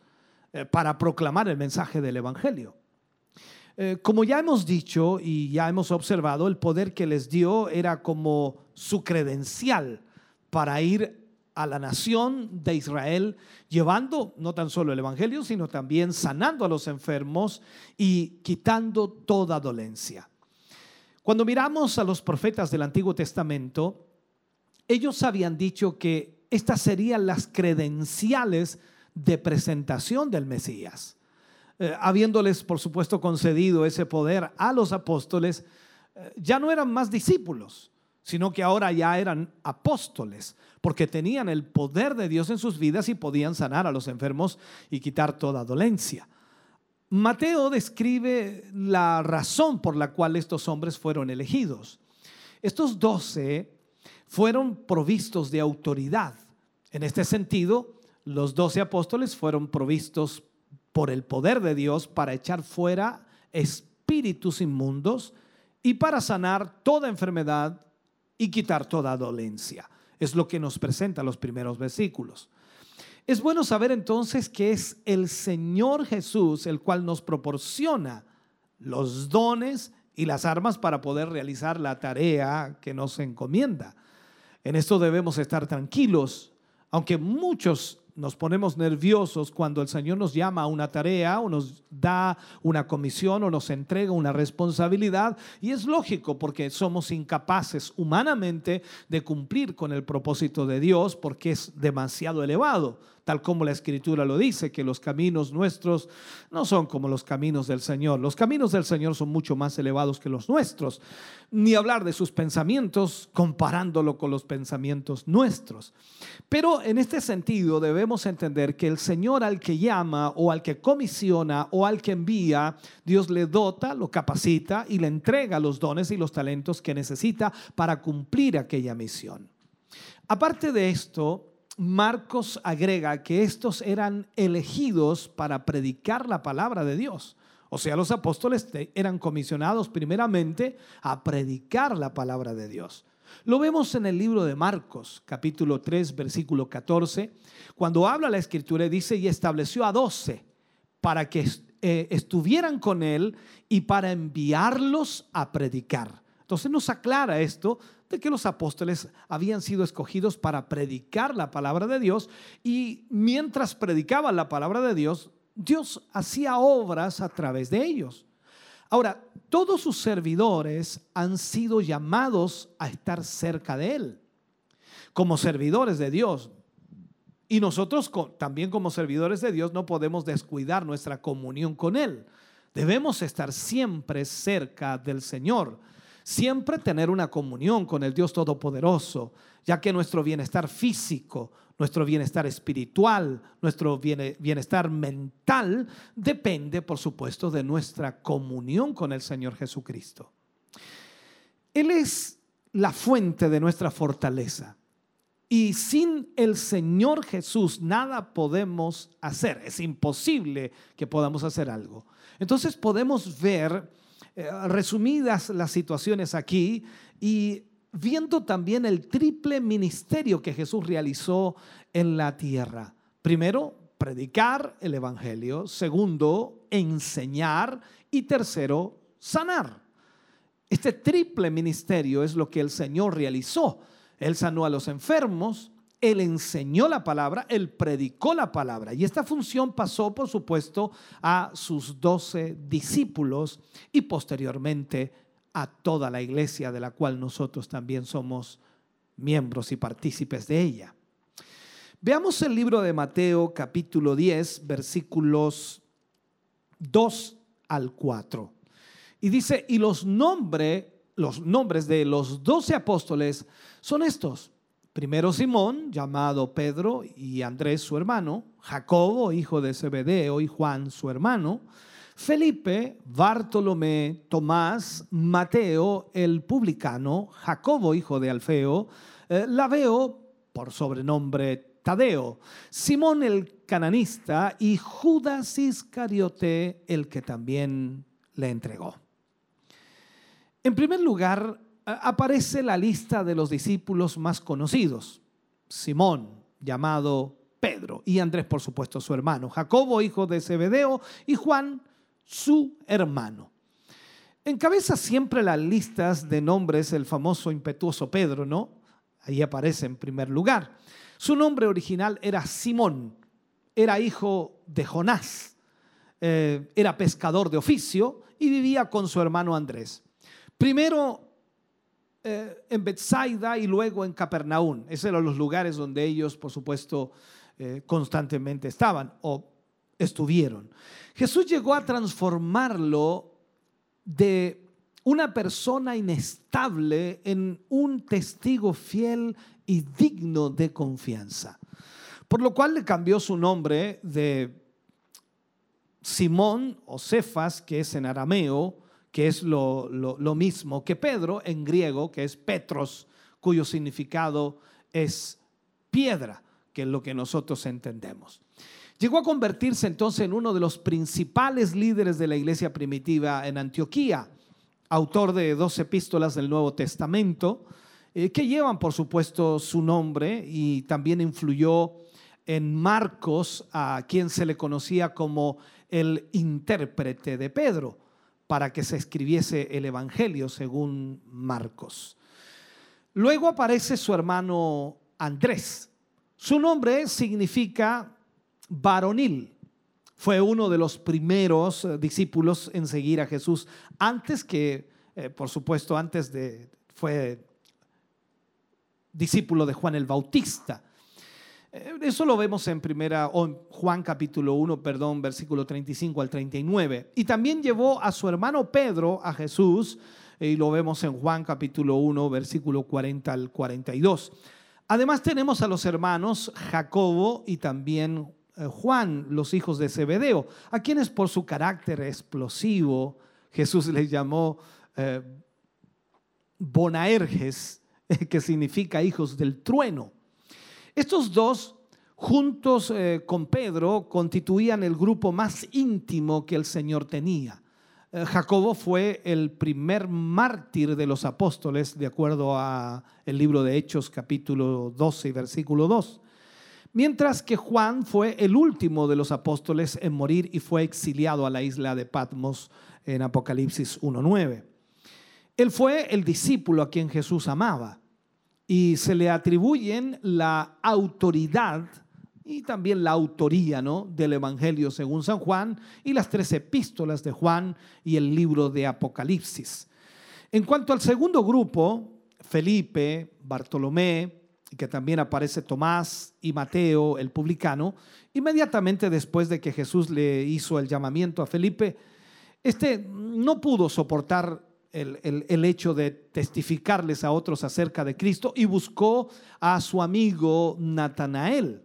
eh, para proclamar el mensaje del Evangelio. Eh, como ya hemos dicho y ya hemos observado, el poder que les dio era como su credencial para ir a la nación de Israel, llevando no tan solo el Evangelio, sino también sanando a los enfermos y quitando toda dolencia. Cuando miramos a los profetas del Antiguo Testamento, ellos habían dicho que estas serían las credenciales de presentación del Mesías. Eh, habiéndoles, por supuesto, concedido ese poder a los apóstoles, eh, ya no eran más discípulos, sino que ahora ya eran apóstoles, porque tenían el poder de Dios en sus vidas y podían sanar a los enfermos y quitar toda dolencia. Mateo describe la razón por la cual estos hombres fueron elegidos. Estos doce fueron provistos de autoridad. En este sentido, los doce apóstoles fueron provistos por el poder de Dios para echar fuera espíritus inmundos y para sanar toda enfermedad y quitar toda dolencia. Es lo que nos presenta los primeros versículos. Es bueno saber entonces que es el Señor Jesús el cual nos proporciona los dones y las armas para poder realizar la tarea que nos encomienda. En esto debemos estar tranquilos, aunque muchos nos ponemos nerviosos cuando el Señor nos llama a una tarea o nos da una comisión o nos entrega una responsabilidad. Y es lógico porque somos incapaces humanamente de cumplir con el propósito de Dios porque es demasiado elevado tal como la escritura lo dice, que los caminos nuestros no son como los caminos del Señor. Los caminos del Señor son mucho más elevados que los nuestros. Ni hablar de sus pensamientos comparándolo con los pensamientos nuestros. Pero en este sentido debemos entender que el Señor al que llama o al que comisiona o al que envía, Dios le dota, lo capacita y le entrega los dones y los talentos que necesita para cumplir aquella misión. Aparte de esto, Marcos agrega que estos eran elegidos para predicar la palabra de Dios. O sea, los apóstoles eran comisionados primeramente a predicar la palabra de Dios. Lo vemos en el libro de Marcos, capítulo 3, versículo 14, cuando habla la escritura, dice, y estableció a doce para que eh, estuvieran con él y para enviarlos a predicar. Entonces nos aclara esto de que los apóstoles habían sido escogidos para predicar la palabra de Dios y mientras predicaban la palabra de Dios, Dios hacía obras a través de ellos. Ahora, todos sus servidores han sido llamados a estar cerca de Él, como servidores de Dios. Y nosotros también como servidores de Dios no podemos descuidar nuestra comunión con Él. Debemos estar siempre cerca del Señor siempre tener una comunión con el Dios Todopoderoso, ya que nuestro bienestar físico, nuestro bienestar espiritual, nuestro bienestar mental depende, por supuesto, de nuestra comunión con el Señor Jesucristo. Él es la fuente de nuestra fortaleza. Y sin el Señor Jesús nada podemos hacer. Es imposible que podamos hacer algo. Entonces podemos ver eh, resumidas las situaciones aquí y viendo también el triple ministerio que Jesús realizó en la tierra. Primero, predicar el Evangelio. Segundo, enseñar. Y tercero, sanar. Este triple ministerio es lo que el Señor realizó. Él sanó a los enfermos, él enseñó la palabra, él predicó la palabra. Y esta función pasó, por supuesto, a sus doce discípulos y posteriormente a toda la iglesia de la cual nosotros también somos miembros y partícipes de ella. Veamos el libro de Mateo capítulo 10, versículos 2 al 4. Y dice, y los, nombres, los nombres de los doce apóstoles son estos. Primero Simón, llamado Pedro, y Andrés su hermano, Jacobo, hijo de Zebedeo, y Juan su hermano, Felipe, Bartolomé, Tomás, Mateo, el publicano, Jacobo, hijo de Alfeo, eh, Laveo, por sobrenombre Tadeo, Simón el cananista y Judas Iscariote, el que también le entregó. En primer lugar, aparece la lista de los discípulos más conocidos. Simón, llamado Pedro, y Andrés, por supuesto, su hermano, Jacobo, hijo de Zebedeo, y Juan, su hermano. Encabeza siempre las listas de nombres el famoso impetuoso Pedro, ¿no? Ahí aparece en primer lugar. Su nombre original era Simón, era hijo de Jonás, eh, era pescador de oficio y vivía con su hermano Andrés. Primero eh, en Bethsaida y luego en Capernaum. Esos eran los lugares donde ellos, por supuesto, eh, constantemente estaban o estuvieron. Jesús llegó a transformarlo de una persona inestable en un testigo fiel y digno de confianza. Por lo cual le cambió su nombre de Simón o Cefas, que es en arameo, que es lo, mismo que Pedro en griego, que es Petros, cuyo significado es piedra, que es lo que nosotros entendemos. Llegó a convertirse entonces en uno de los principales líderes de la iglesia primitiva en Antioquía, autor de dos epístolas del Nuevo Testamento, eh, que llevan por supuesto su nombre y también influyó en Marcos, a quien se le conocía como el intérprete de Pedro. Para que se escribiese el Evangelio según Marcos. Luego aparece su hermano Andrés. Su nombre significa varonil. Fue uno de los primeros eh, discípulos en seguir a Jesús antes que, eh, por supuesto, antes de, fue discípulo de Juan el Bautista. Eh, Eso lo vemos en primera, Juan capítulo 1, perdón, versículo 35 al 39. Y también llevó a su hermano Pedro a Jesús, y lo vemos en Juan capítulo 1, versículo 40 al 42. Además tenemos a los hermanos Jacobo y también eh, Juan, los hijos de Zebedeo, a quienes por su carácter explosivo Jesús les llamó eh, Bonaerges, que significa hijos del trueno. Estos dos, juntos eh, con Pedro, constituían el grupo más íntimo que el Señor tenía. Eh, Jacobo fue el primer mártir de los apóstoles, de acuerdo a el libro de Hechos capítulo 12 y versículo 2. Mientras que Juan fue el último de los apóstoles en morir y fue exiliado a la isla de Patmos en Apocalipsis 1.9. Él fue el discípulo a quien Jesús amaba y se le atribuyen la autoridad y también la autoría ¿no? del Evangelio según San Juan y las tres epístolas de Juan y el libro de Apocalipsis. En cuanto al segundo grupo, Felipe, Bartolomé, que también aparece Tomás y Mateo, el publicano, inmediatamente después de que Jesús le hizo el llamamiento a Felipe, este no pudo soportar el, hecho de testificarles a otros acerca de Cristo y buscó a su amigo Natanael.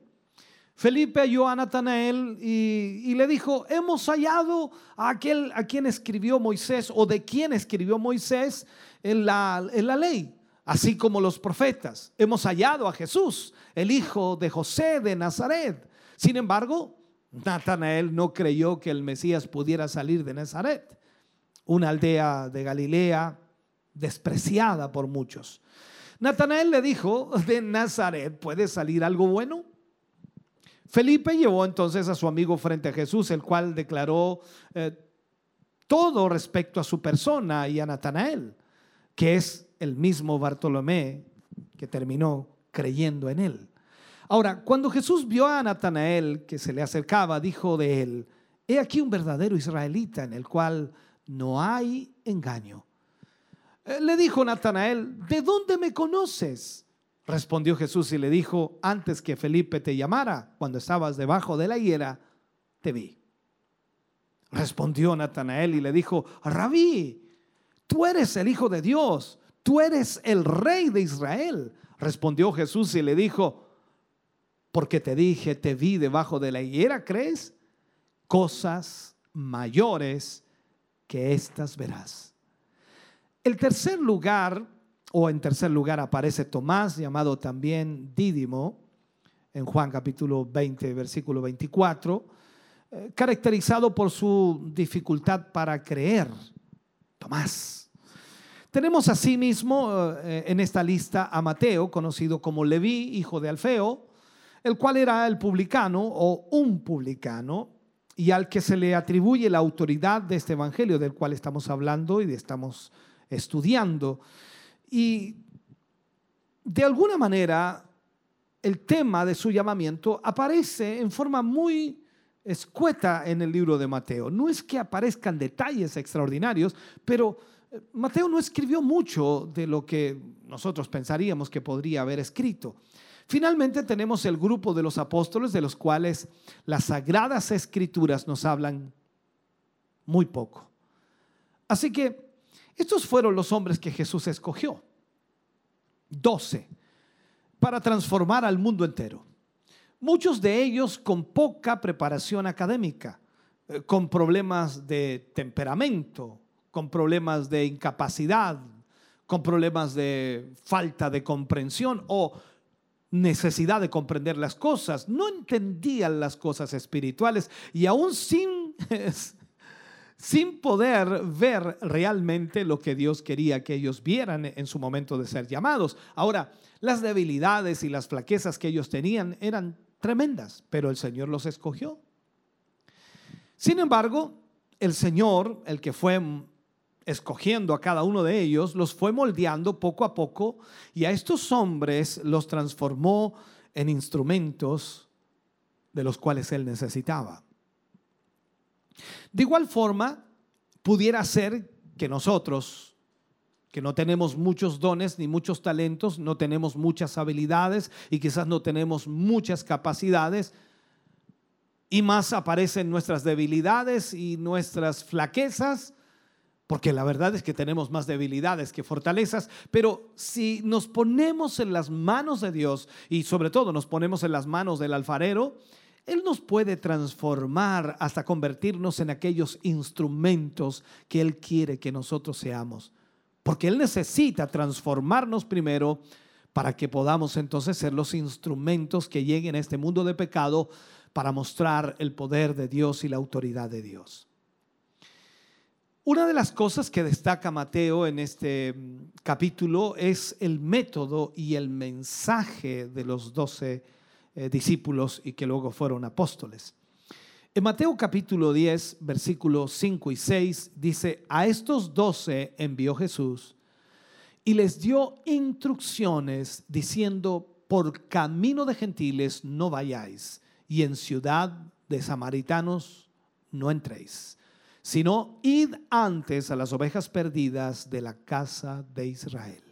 Felipe halló a Natanael y, y, le dijo, hemos hallado a aquel a quien escribió Moisés o de quien escribió Moisés en la, en la ley, así como los profetas. Hemos hallado a Jesús, el hijo de José de Nazaret. Sin embargo, Natanael no creyó que el Mesías pudiera salir de Nazaret, una aldea de Galilea despreciada por muchos. Natanael le dijo, de Nazaret puede salir algo bueno. Felipe llevó entonces a su amigo frente a Jesús, el cual declaró eh, todo respecto a su persona y a Natanael, que es el mismo Bartolomé que terminó creyendo en él. Ahora, cuando Jesús vio a Natanael que se le acercaba, dijo de él, he aquí un verdadero israelita en el cual no hay engaño. Eh, le dijo Natanael, ¿de dónde me conoces? Respondió Jesús y le dijo, antes que Felipe te llamara, cuando estabas debajo de la higuera, te vi. Respondió Natanael y le dijo, Rabí, tú eres el Hijo de Dios, tú eres el Rey de Israel. Respondió Jesús y le dijo, porque te dije, te vi debajo de la higuera, ¿crees? Cosas mayores que estas verás. El tercer lugar, o en tercer lugar aparece Tomás, llamado también Dídimo, en Juan capítulo 20, versículo 24, eh, caracterizado por su dificultad para creer. Tomás. Tenemos asimismo eh, en esta lista a Mateo, conocido como Leví, hijo de Alfeo, el cual era el publicano o un publicano y al que se le atribuye la autoridad de este evangelio del cual estamos hablando y estamos estudiando. Y de alguna manera el tema de su llamamiento aparece en forma muy escueta en el libro de Mateo. No es que aparezcan detalles extraordinarios, pero Mateo no escribió mucho de lo que nosotros pensaríamos que podría haber escrito. Finalmente tenemos el grupo de los apóstoles de los cuales las sagradas escrituras nos hablan muy poco. Así que estos fueron los hombres que Jesús escogió. Doce, para transformar al mundo entero. Muchos de ellos con poca preparación académica, eh, con problemas de temperamento, con problemas de incapacidad, con problemas de falta de comprensión o necesidad de comprender las cosas, no entendían las cosas espirituales y aún sin, sin poder ver realmente lo que Dios quería que ellos vieran en su momento de ser llamados. Ahora, las debilidades y las flaquezas que ellos tenían eran tremendas, pero el Señor los escogió. Sin embargo, el Señor, el que fue escogiendo a cada uno de ellos, los fue moldeando poco a poco y a estos hombres los transformó en instrumentos de los cuales él necesitaba. De igual forma, pudiera ser que nosotros, que no tenemos muchos dones ni muchos talentos, no tenemos muchas habilidades y quizás no tenemos muchas capacidades, y más aparecen nuestras debilidades y nuestras flaquezas, porque la verdad es que tenemos más debilidades que fortalezas, pero si nos ponemos en las manos de Dios y sobre todo nos ponemos en las manos del alfarero, Él nos puede transformar hasta convertirnos en aquellos instrumentos que Él quiere que nosotros seamos. Porque Él necesita transformarnos primero para que podamos entonces ser los instrumentos que lleguen a este mundo de pecado para mostrar el poder de Dios y la autoridad de Dios. Una de las cosas que destaca Mateo en este mm, capítulo es el método y el mensaje de los doce eh, discípulos y que luego fueron apóstoles. En Mateo capítulo 10, versículos 5 y 6 dice, a estos doce envió Jesús y les dio instrucciones diciendo, por camino de gentiles no vayáis y en ciudad de samaritanos no entréis, sino id antes a las ovejas perdidas de la casa de Israel.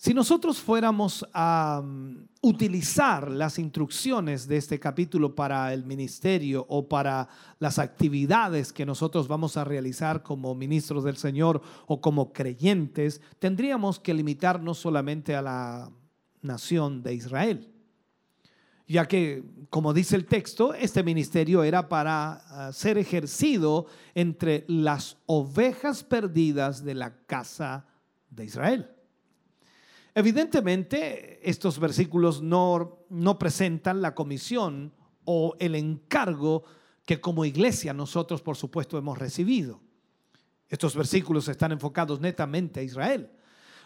Si nosotros fuéramos a um, utilizar las instrucciones de este capítulo para el ministerio o para las actividades que nosotros vamos a realizar como ministros del Señor o como creyentes, tendríamos que limitarnos solamente a la nación de Israel ya que, como dice el texto, este ministerio era para ah, ser ejercido entre las ovejas perdidas de la casa de Israel. Evidentemente, estos versículos no, no presentan la comisión o el encargo que como iglesia nosotros, por supuesto, hemos recibido. Estos versículos están enfocados netamente a Israel.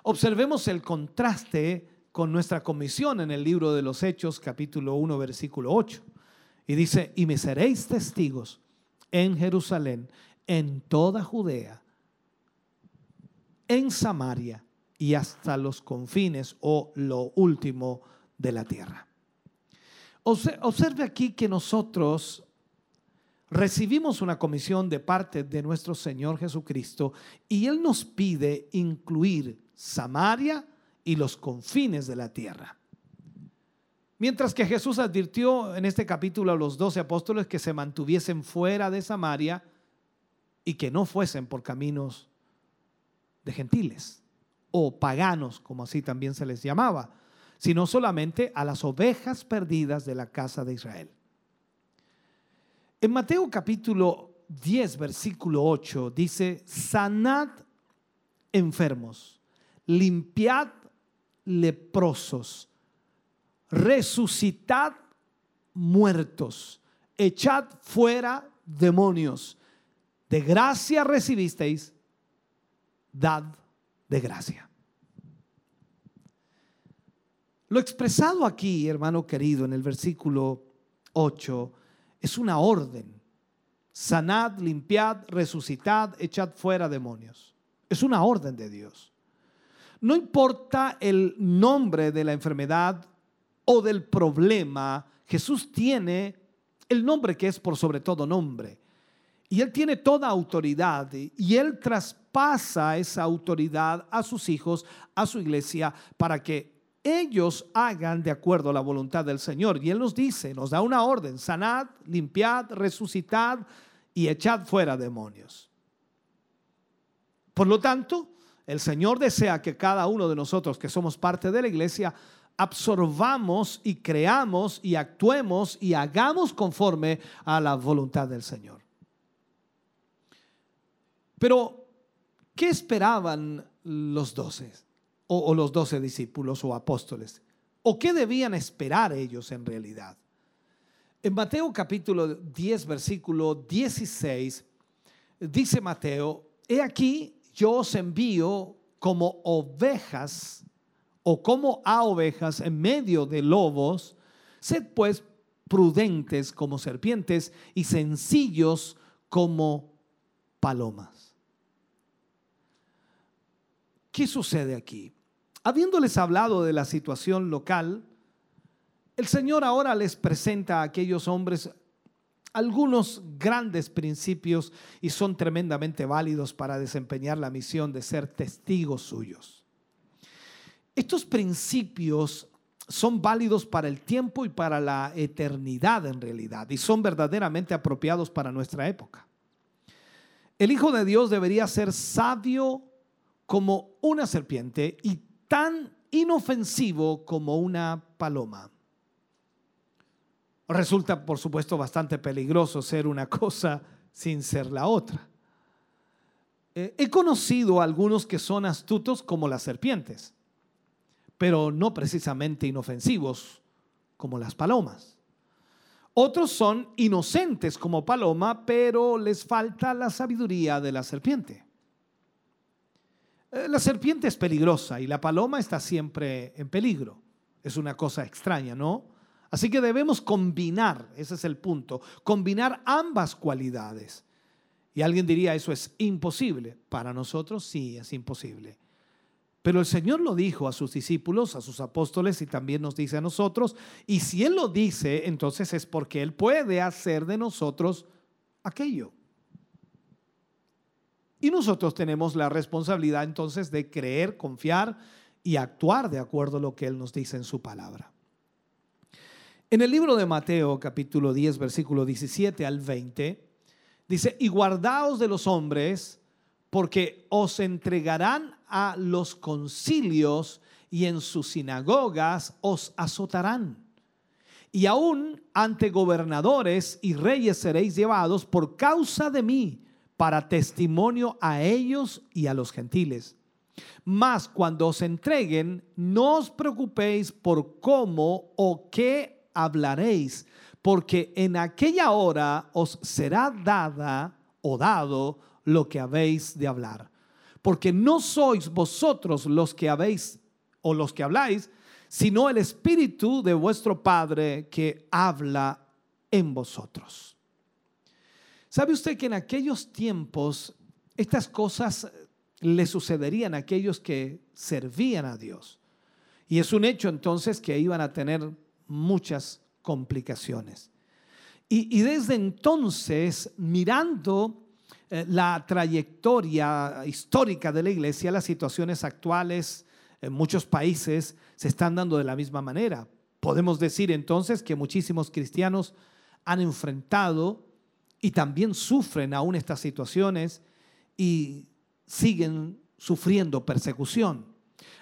Observemos el contraste con nuestra comisión en el libro de los Hechos, capítulo 1, versículo 8. Y dice, y me seréis testigos en Jerusalén, en toda Judea, en Samaria y hasta los confines o lo último de la tierra. Observe aquí que nosotros recibimos una comisión de parte de nuestro Señor Jesucristo y Él nos pide incluir Samaria, y los confines de la tierra. Mientras que Jesús advirtió en este capítulo a los doce apóstoles que se mantuviesen fuera de Samaria y que no fuesen por caminos de gentiles o paganos, como así también se les llamaba, sino solamente a las ovejas perdidas de la casa de Israel. En Mateo capítulo 10, versículo 8 dice, sanad enfermos, limpiad leprosos, resucitad muertos, echad fuera demonios. De gracia recibisteis, dad de gracia. Lo expresado aquí, hermano querido, en el versículo 8, es una orden. Sanad, limpiad, resucitad, echad fuera demonios. Es una orden de Dios. No importa el nombre de la enfermedad o del problema, Jesús tiene el nombre que es por sobre todo nombre. Y Él tiene toda autoridad y Él traspasa esa autoridad a sus hijos, a su iglesia, para que ellos hagan de acuerdo a la voluntad del Señor. Y Él nos dice, nos da una orden, sanad, limpiad, resucitad y echad fuera demonios. Por lo tanto, el Señor desea que cada uno de nosotros que somos parte de la iglesia absorbamos y creamos y actuemos y hagamos conforme a la voluntad del Señor. Pero, ¿qué esperaban los doce o, los doce discípulos o apóstoles? ¿O qué debían esperar ellos en realidad? En Mateo capítulo 10, versículo 16, dice Mateo, he aquí yo os envío como ovejas o como a ovejas en medio de lobos, sed pues prudentes como serpientes y sencillos como palomas. ¿Qué sucede aquí? Habiéndoles hablado de la situación local, el Señor ahora les presenta a aquellos hombres algunos grandes principios y son tremendamente válidos para desempeñar la misión de ser testigos suyos. Estos principios son válidos para el tiempo y para la eternidad en realidad y son verdaderamente apropiados para nuestra época. El Hijo de Dios debería ser sabio como una serpiente y tan inofensivo como una paloma. Resulta, por supuesto, bastante peligroso ser una cosa sin ser la otra. Eh, he conocido a algunos que son astutos como las serpientes, pero no precisamente inofensivos como las palomas. Otros son inocentes como paloma, pero les falta la sabiduría de la serpiente. Eh, La serpiente es peligrosa y la paloma está siempre en peligro. Es una cosa extraña, ¿no? Así que debemos combinar, ese es el punto, combinar ambas cualidades. Y alguien diría, eso es imposible. Para nosotros sí es imposible. Pero el Señor lo dijo a sus discípulos, a sus apóstoles y también nos dice a nosotros. Y si Él lo dice, entonces es porque Él puede hacer de nosotros aquello. Y nosotros tenemos la responsabilidad entonces de creer, confiar y actuar de acuerdo a lo que Él nos dice en su palabra. En el libro de Mateo capítulo 10 versículo 17 al 20 dice, y guardaos de los hombres porque os entregarán a los concilios y en sus sinagogas os azotarán. Y aún ante gobernadores y reyes seréis llevados por causa de mí para testimonio a ellos y a los gentiles. Mas cuando os entreguen, no os preocupéis por cómo o qué hablaréis, porque en aquella hora os será dada o dado lo que habéis de hablar. Porque no sois vosotros los que habéis o los que habláis, sino el Espíritu de vuestro Padre que habla en vosotros. ¿Sabe usted que en aquellos tiempos estas cosas le sucederían a aquellos que servían a Dios? Y es un hecho entonces que iban a tener muchas complicaciones. Y, desde entonces, mirando eh, la trayectoria histórica de la iglesia, las situaciones actuales en muchos países se están dando de la misma manera. Podemos decir entonces que muchísimos cristianos han enfrentado y también sufren aún estas situaciones y siguen sufriendo persecución.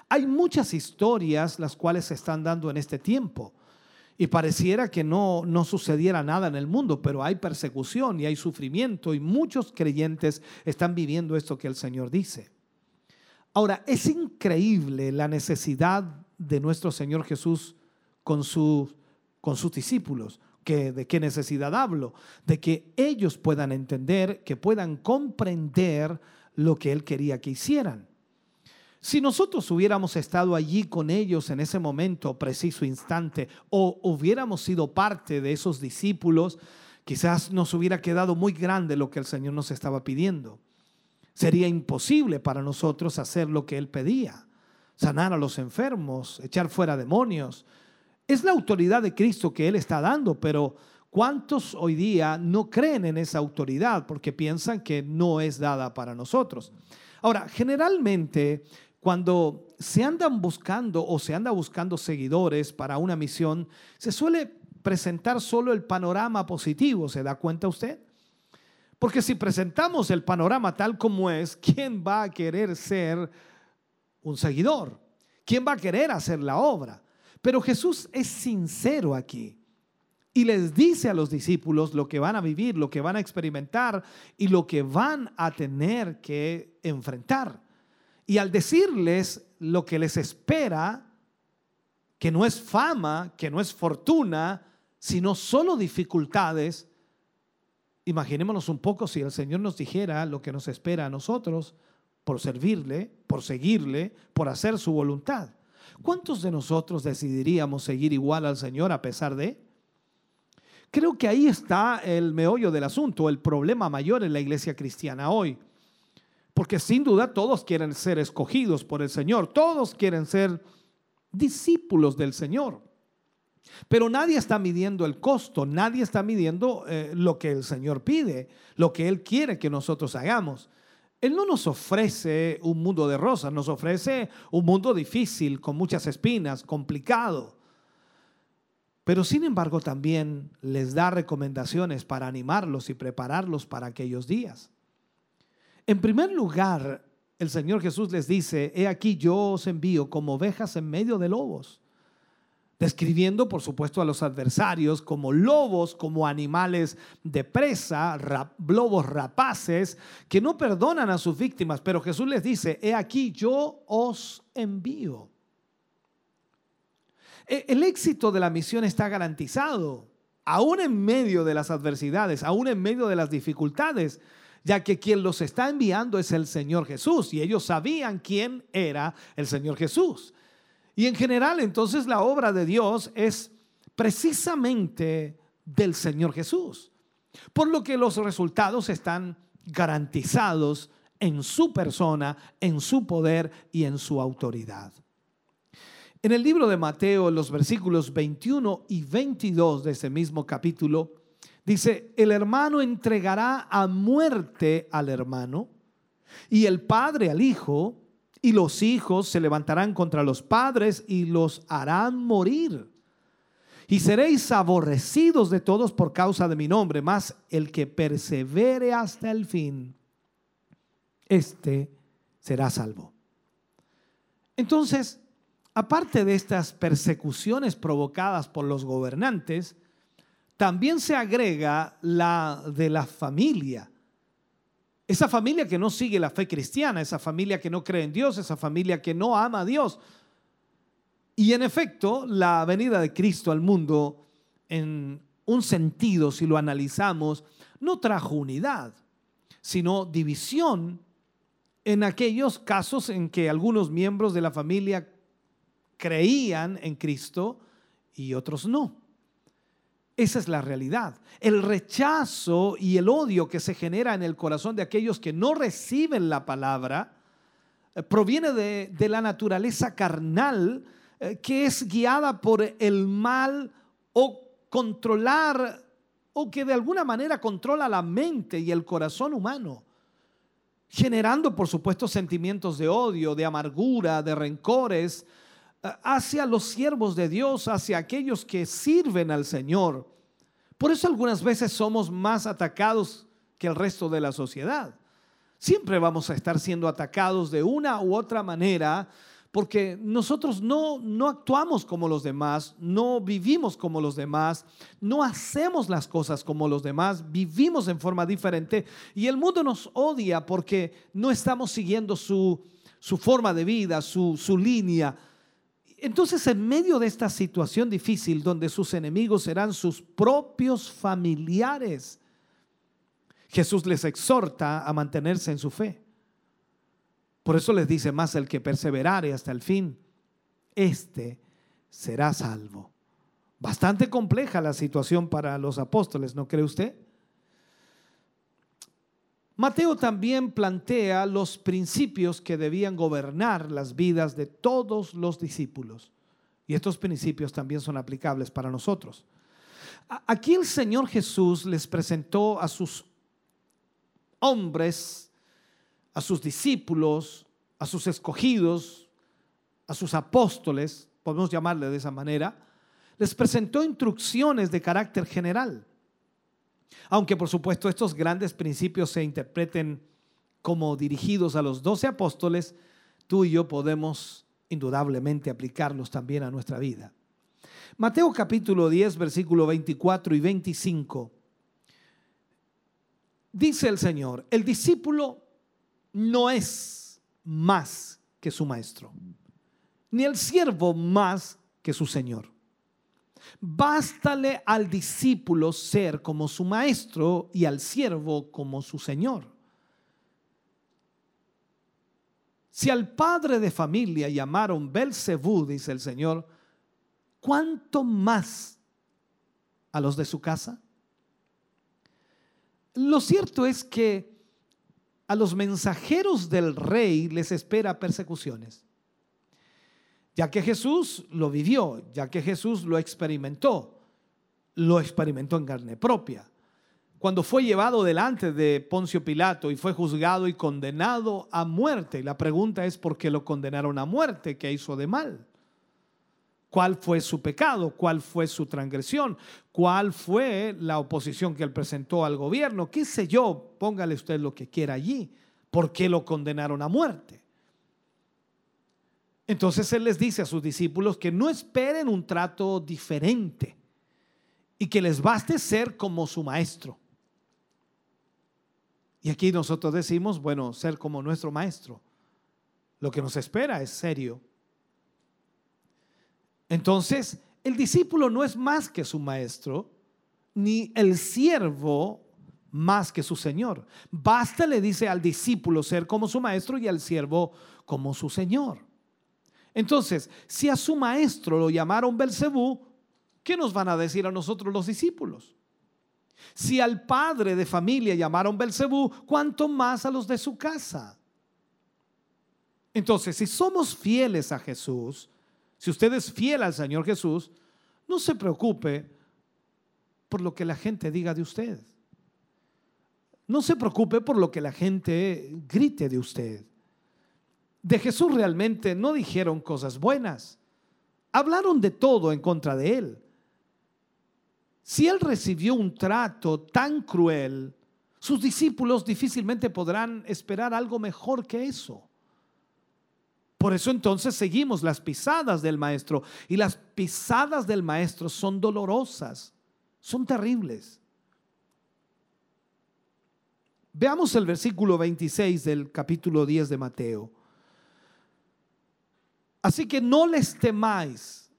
Hay muchas historias las cuales se están dando en este tiempo y pareciera que no, no sucediera nada en el mundo, pero hay persecución y hay sufrimiento y muchos creyentes están viviendo esto que el Señor dice. Ahora, es increíble la necesidad de nuestro Señor Jesús con, su, con sus discípulos. Que, ¿De qué necesidad hablo? De que ellos puedan entender, que puedan comprender lo que Él quería que hicieran. Si nosotros hubiéramos estado allí con ellos en ese momento, preciso instante, o hubiéramos sido parte de esos discípulos, quizás nos hubiera quedado muy grande lo que el Señor nos estaba pidiendo. Sería imposible para nosotros hacer lo que Él pedía, sanar a los enfermos, echar fuera demonios. Es la autoridad de Cristo que Él está dando, pero ¿cuántos hoy día no creen en esa autoridad porque piensan que no es dada para nosotros? Ahora, generalmente cuando se andan buscando o se anda buscando seguidores para una misión, se suele presentar solo el panorama positivo, ¿se da cuenta usted? Porque si presentamos el panorama tal como es, ¿quién va a querer ser un seguidor? ¿Quién va a querer hacer la obra? Pero Jesús es sincero aquí y les dice a los discípulos lo que van a vivir, lo que van a experimentar y lo que van a tener que enfrentar. Y al decirles lo que les espera, que no es fama, que no es fortuna, sino solo dificultades, imaginémonos un poco si el Señor nos dijera lo que nos espera a nosotros por servirle, por seguirle, por hacer su voluntad. ¿Cuántos de nosotros decidiríamos seguir igual al Señor a pesar de? Creo que ahí está el meollo del asunto, el problema mayor en la iglesia cristiana hoy. Porque sin duda todos quieren ser escogidos por el Señor, todos quieren ser discípulos del Señor. Pero nadie está midiendo el costo, nadie está midiendo eh, lo que el Señor pide, lo que Él quiere que nosotros hagamos. Él no nos ofrece un mundo de rosas, nos ofrece un mundo difícil, con muchas espinas, complicado. Pero sin embargo también les da recomendaciones para animarlos y prepararlos para aquellos días. En primer lugar, el Señor Jesús les dice, he aquí yo os envío como ovejas en medio de lobos describiendo por supuesto a los adversarios como lobos, como animales de presa, lobos rapaces, que no perdonan a sus víctimas, pero Jesús les dice, he aquí yo os envío. E, el éxito de la misión está garantizado, aún en medio de las adversidades, aún en medio de las dificultades, ya que quien los está enviando es el Señor Jesús y ellos sabían quién era el Señor Jesús. Y en general, entonces, la obra de Dios es precisamente del Señor Jesús. Por lo que los resultados están garantizados en su persona, en su poder y en su autoridad. En el libro de Mateo, los versículos 21 y 22 de ese mismo capítulo, dice, el hermano entregará a muerte al hermano y el padre al hijo y los hijos se levantarán contra los padres y los harán morir. Y seréis aborrecidos de todos por causa de mi nombre, mas el que persevere hasta el fin, este será salvo. Entonces, aparte de estas persecuciones provocadas por los gobernantes, también se agrega la de la familia esa familia que no sigue la fe cristiana, esa familia que no cree en Dios, esa familia que no ama a Dios. Y en efecto, la venida de Cristo al mundo, en un sentido, si lo analizamos, no trajo unidad, sino división en aquellos casos en que algunos miembros de la familia creían en Cristo y otros no. Esa es la realidad. El rechazo y el odio que se genera en el corazón de aquellos que no reciben la palabra eh, proviene de, la naturaleza carnal eh, que es guiada por el mal o controlar o que de alguna manera controla la mente y el corazón humano, generando por supuesto sentimientos de odio, de amargura, de rencores, hacia los siervos de Dios, hacia aquellos que sirven al Señor. Por eso algunas veces somos más atacados que el resto de la sociedad. Siempre vamos a estar siendo atacados de una u otra manera porque nosotros no, no actuamos como los demás, no vivimos como los demás, no hacemos las cosas como los demás, vivimos en forma diferente y el mundo nos odia porque no estamos siguiendo su, su forma de vida, su, su línea. Entonces, en medio de esta situación difícil, donde sus enemigos serán sus propios familiares, Jesús les exhorta a mantenerse en su fe. Por eso les dice más el que perseverare hasta el fin, este será salvo. Bastante compleja la situación para los apóstoles, ¿no cree usted? Mateo también plantea los principios que debían gobernar las vidas de todos los discípulos. Y estos principios también son aplicables para nosotros. Aquí el Señor Jesús les presentó a sus hombres, a sus discípulos, a sus escogidos, a sus apóstoles, podemos llamarle de esa manera, les presentó instrucciones de carácter general. Aunque por supuesto estos grandes principios se interpreten como dirigidos a los doce apóstoles, tú y yo podemos indudablemente aplicarlos también a nuestra vida. Mateo capítulo 10, versículo 24 y 25. Dice el Señor, el discípulo no es más que su maestro, ni el siervo más que su Señor. Bástale al discípulo ser como su maestro y al siervo como su señor. Si al padre de familia llamaron Belcebú, dice el Señor, ¿cuánto más a los de su casa? Lo cierto es que a los mensajeros del rey les espera persecuciones. Ya que Jesús lo vivió, ya que Jesús lo experimentó, lo experimentó en carne propia. Cuando fue llevado delante de Poncio Pilato y fue juzgado y condenado a muerte, la pregunta es por qué lo condenaron a muerte, qué hizo de mal cuál fue su pecado, cuál fue su transgresión, cuál fue la oposición que él presentó al gobierno, qué sé yo, póngale usted lo que quiera allí, por qué lo condenaron a muerte. Entonces él les dice a sus discípulos que no esperen un trato diferente y que les baste ser como su maestro. Y aquí nosotros decimos, bueno, ser como nuestro maestro. Lo que nos espera es serio. Entonces, el discípulo no es más que su maestro, ni el siervo más que su señor. Basta, le dice al discípulo, ser como su maestro y al siervo como su señor. Entonces, si a su maestro lo llamaron Belcebú, ¿qué nos van a decir a nosotros los discípulos? Si al padre de familia llamaron Belcebú, ¿cuánto más a los de su casa? Entonces, si somos fieles a Jesús, si usted es fiel al Señor Jesús, no se preocupe por lo que la gente diga de usted. No se preocupe por lo que la gente grite de usted. De Jesús realmente no dijeron cosas buenas. Hablaron de todo en contra de él. Si él recibió un trato tan cruel, sus discípulos difícilmente podrán esperar algo mejor que eso. Por eso entonces seguimos las pisadas del maestro. Y las pisadas del maestro son dolorosas, son terribles. Veamos el versículo 26 del capítulo 10 de Mateo. Así que no les temáis,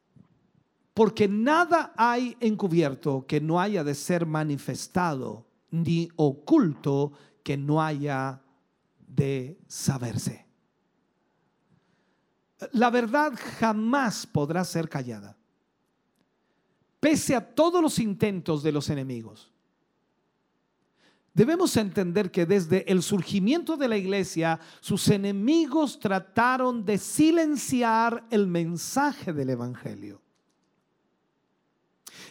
porque nada hay encubierto que no haya de ser manifestado, ni oculto que no haya de saberse la verdad jamás podrá ser callada, pese a todos los intentos de los enemigos. Debemos entender que desde el surgimiento de la iglesia, sus enemigos trataron de silenciar el mensaje del Evangelio.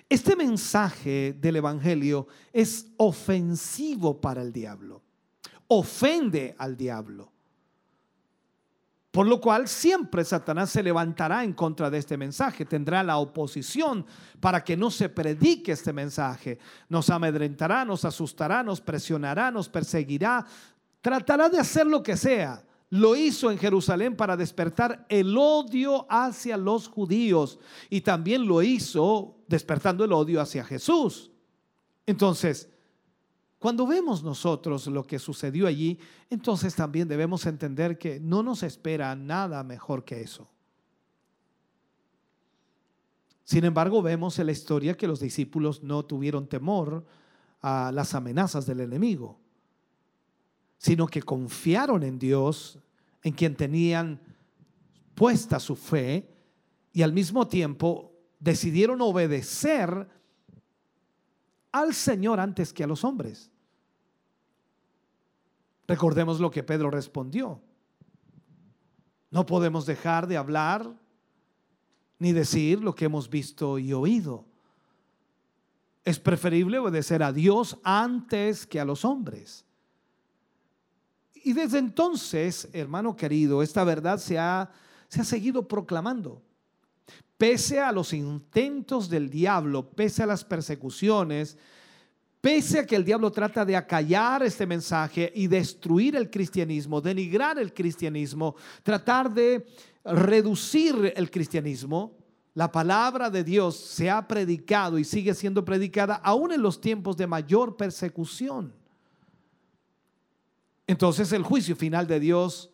Este mensaje del Evangelio es ofensivo para el diablo, ofende al diablo. Por lo cual siempre Satanás se levantará en contra de este mensaje, tendrá la oposición para que no se predique este mensaje. Nos amedrentará, nos asustará, nos presionará, nos perseguirá, tratará de hacer lo que sea. Lo hizo en Jerusalén para despertar el odio hacia los judíos y también lo hizo despertando el odio hacia Jesús. Entonces, cuando vemos nosotros lo que sucedió allí, entonces también debemos entender que no nos espera nada mejor que eso. Sin embargo, vemos en la historia que los discípulos no tuvieron temor a las amenazas del enemigo, sino que confiaron en Dios, en quien tenían puesta su fe, y al mismo tiempo decidieron obedecer al Señor antes que a los hombres. Recordemos lo que Pedro respondió. No podemos dejar de hablar ni decir lo que hemos visto y oído. Es preferible obedecer a Dios antes que a los hombres. Y desde entonces, hermano querido, esta verdad se ha, se ha seguido proclamando. Pese a los intentos del diablo, pese a las persecuciones, pese a que el diablo trata de acallar este mensaje y destruir el cristianismo, denigrar el cristianismo, tratar de reducir el cristianismo, la palabra de Dios se ha predicado y sigue siendo predicada aún en los tiempos de mayor persecución. Entonces el juicio final de Dios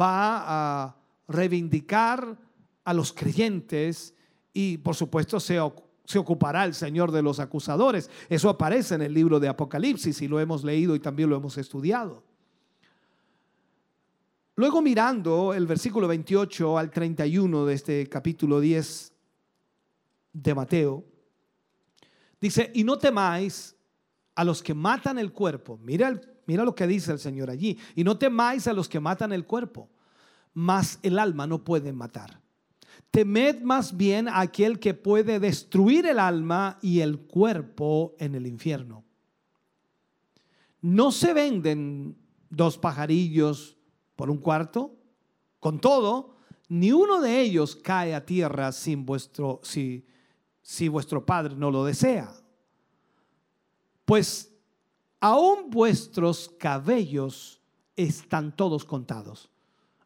va a reivindicar a los creyentes y por supuesto se, se ocupará el Señor de los acusadores. Eso aparece en el libro de Apocalipsis y lo hemos leído y también lo hemos estudiado. Luego mirando el versículo 28 al 31 de este capítulo 10 de Mateo, dice, y no temáis a los que matan el cuerpo. Mira mira lo que dice el Señor allí, y no temáis a los que matan el cuerpo, mas el alma no pueden matar. Temed más bien a aquel que puede destruir el alma y el cuerpo en el infierno. No se venden dos pajarillos por un cuarto. Con todo, ni uno de ellos cae a tierra sin vuestro, si, si vuestro Padre no lo desea. Pues aún vuestros cabellos están todos contados.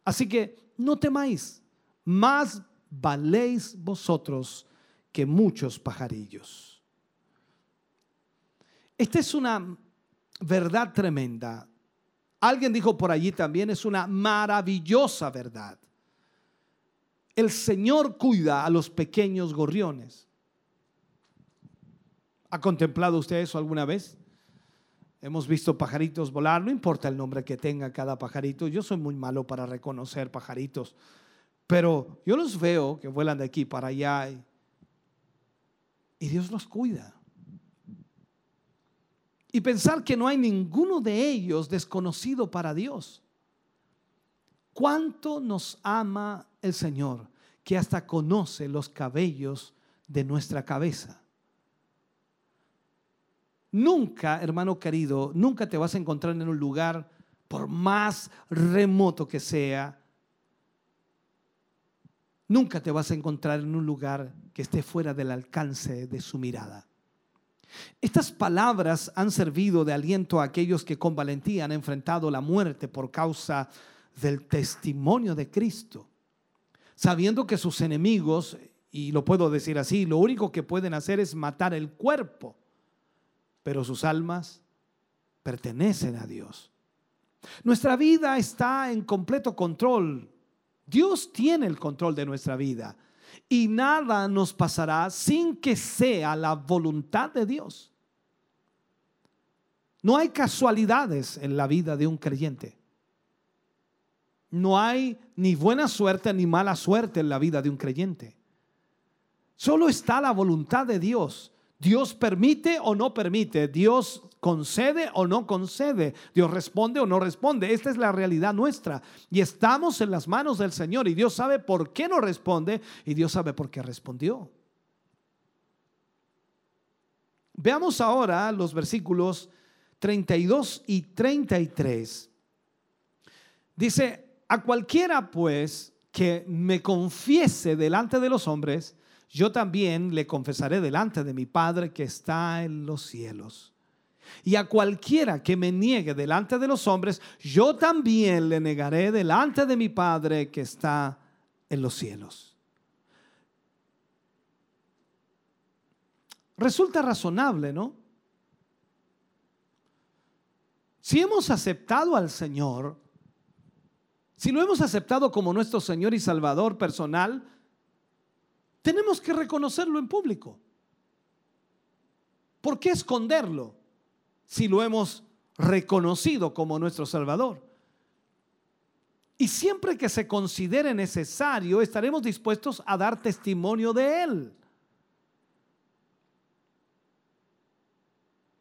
Así que no temáis, más valéis vosotros que muchos pajarillos. Esta es una verdad tremenda. Alguien dijo por allí también, es una maravillosa verdad. El Señor cuida a los pequeños gorriones. ¿Ha contemplado usted eso alguna vez? Hemos visto pajaritos volar, no importa el nombre que tenga cada pajarito. Yo soy muy malo para reconocer pajaritos, pero yo los veo que vuelan de aquí para allá y, y Dios los cuida. Y pensar que no hay ninguno de ellos desconocido para Dios. ¿Cuánto nos ama el Señor que hasta conoce los cabellos de nuestra cabeza? Nunca, hermano querido, nunca te vas a encontrar en un lugar, por más remoto que sea, nunca te vas a encontrar en un lugar que esté fuera del alcance de su mirada. Estas palabras han servido de aliento a aquellos que con valentía han enfrentado la muerte por causa del testimonio de Cristo, sabiendo que sus enemigos, y lo puedo decir así, lo único que pueden hacer es matar el cuerpo pero sus almas pertenecen a Dios. Nuestra vida está en completo control. Dios tiene el control de nuestra vida y nada nos pasará sin que sea la voluntad de Dios. No hay casualidades en la vida de un creyente. No hay ni buena suerte ni mala suerte en la vida de un creyente. Solo está la voluntad de Dios Dios permite o no permite, Dios concede o no concede, Dios responde o no responde. Esta es la realidad nuestra. Y estamos en las manos del Señor y Dios sabe por qué no responde y Dios sabe por qué respondió. Veamos ahora los versículos 32 y 33. Dice, a cualquiera pues que me confiese delante de los hombres, yo también le confesaré delante de mi Padre que está en los cielos. Y a cualquiera que me niegue delante de los hombres, yo también le negaré delante de mi Padre que está en los cielos. Resulta razonable, ¿no? Si hemos aceptado al Señor, si lo hemos aceptado como nuestro Señor y Salvador personal, tenemos que reconocerlo en público. ¿Por qué esconderlo si lo hemos reconocido como nuestro Salvador? Y siempre que se considere necesario, estaremos dispuestos a dar testimonio de Él.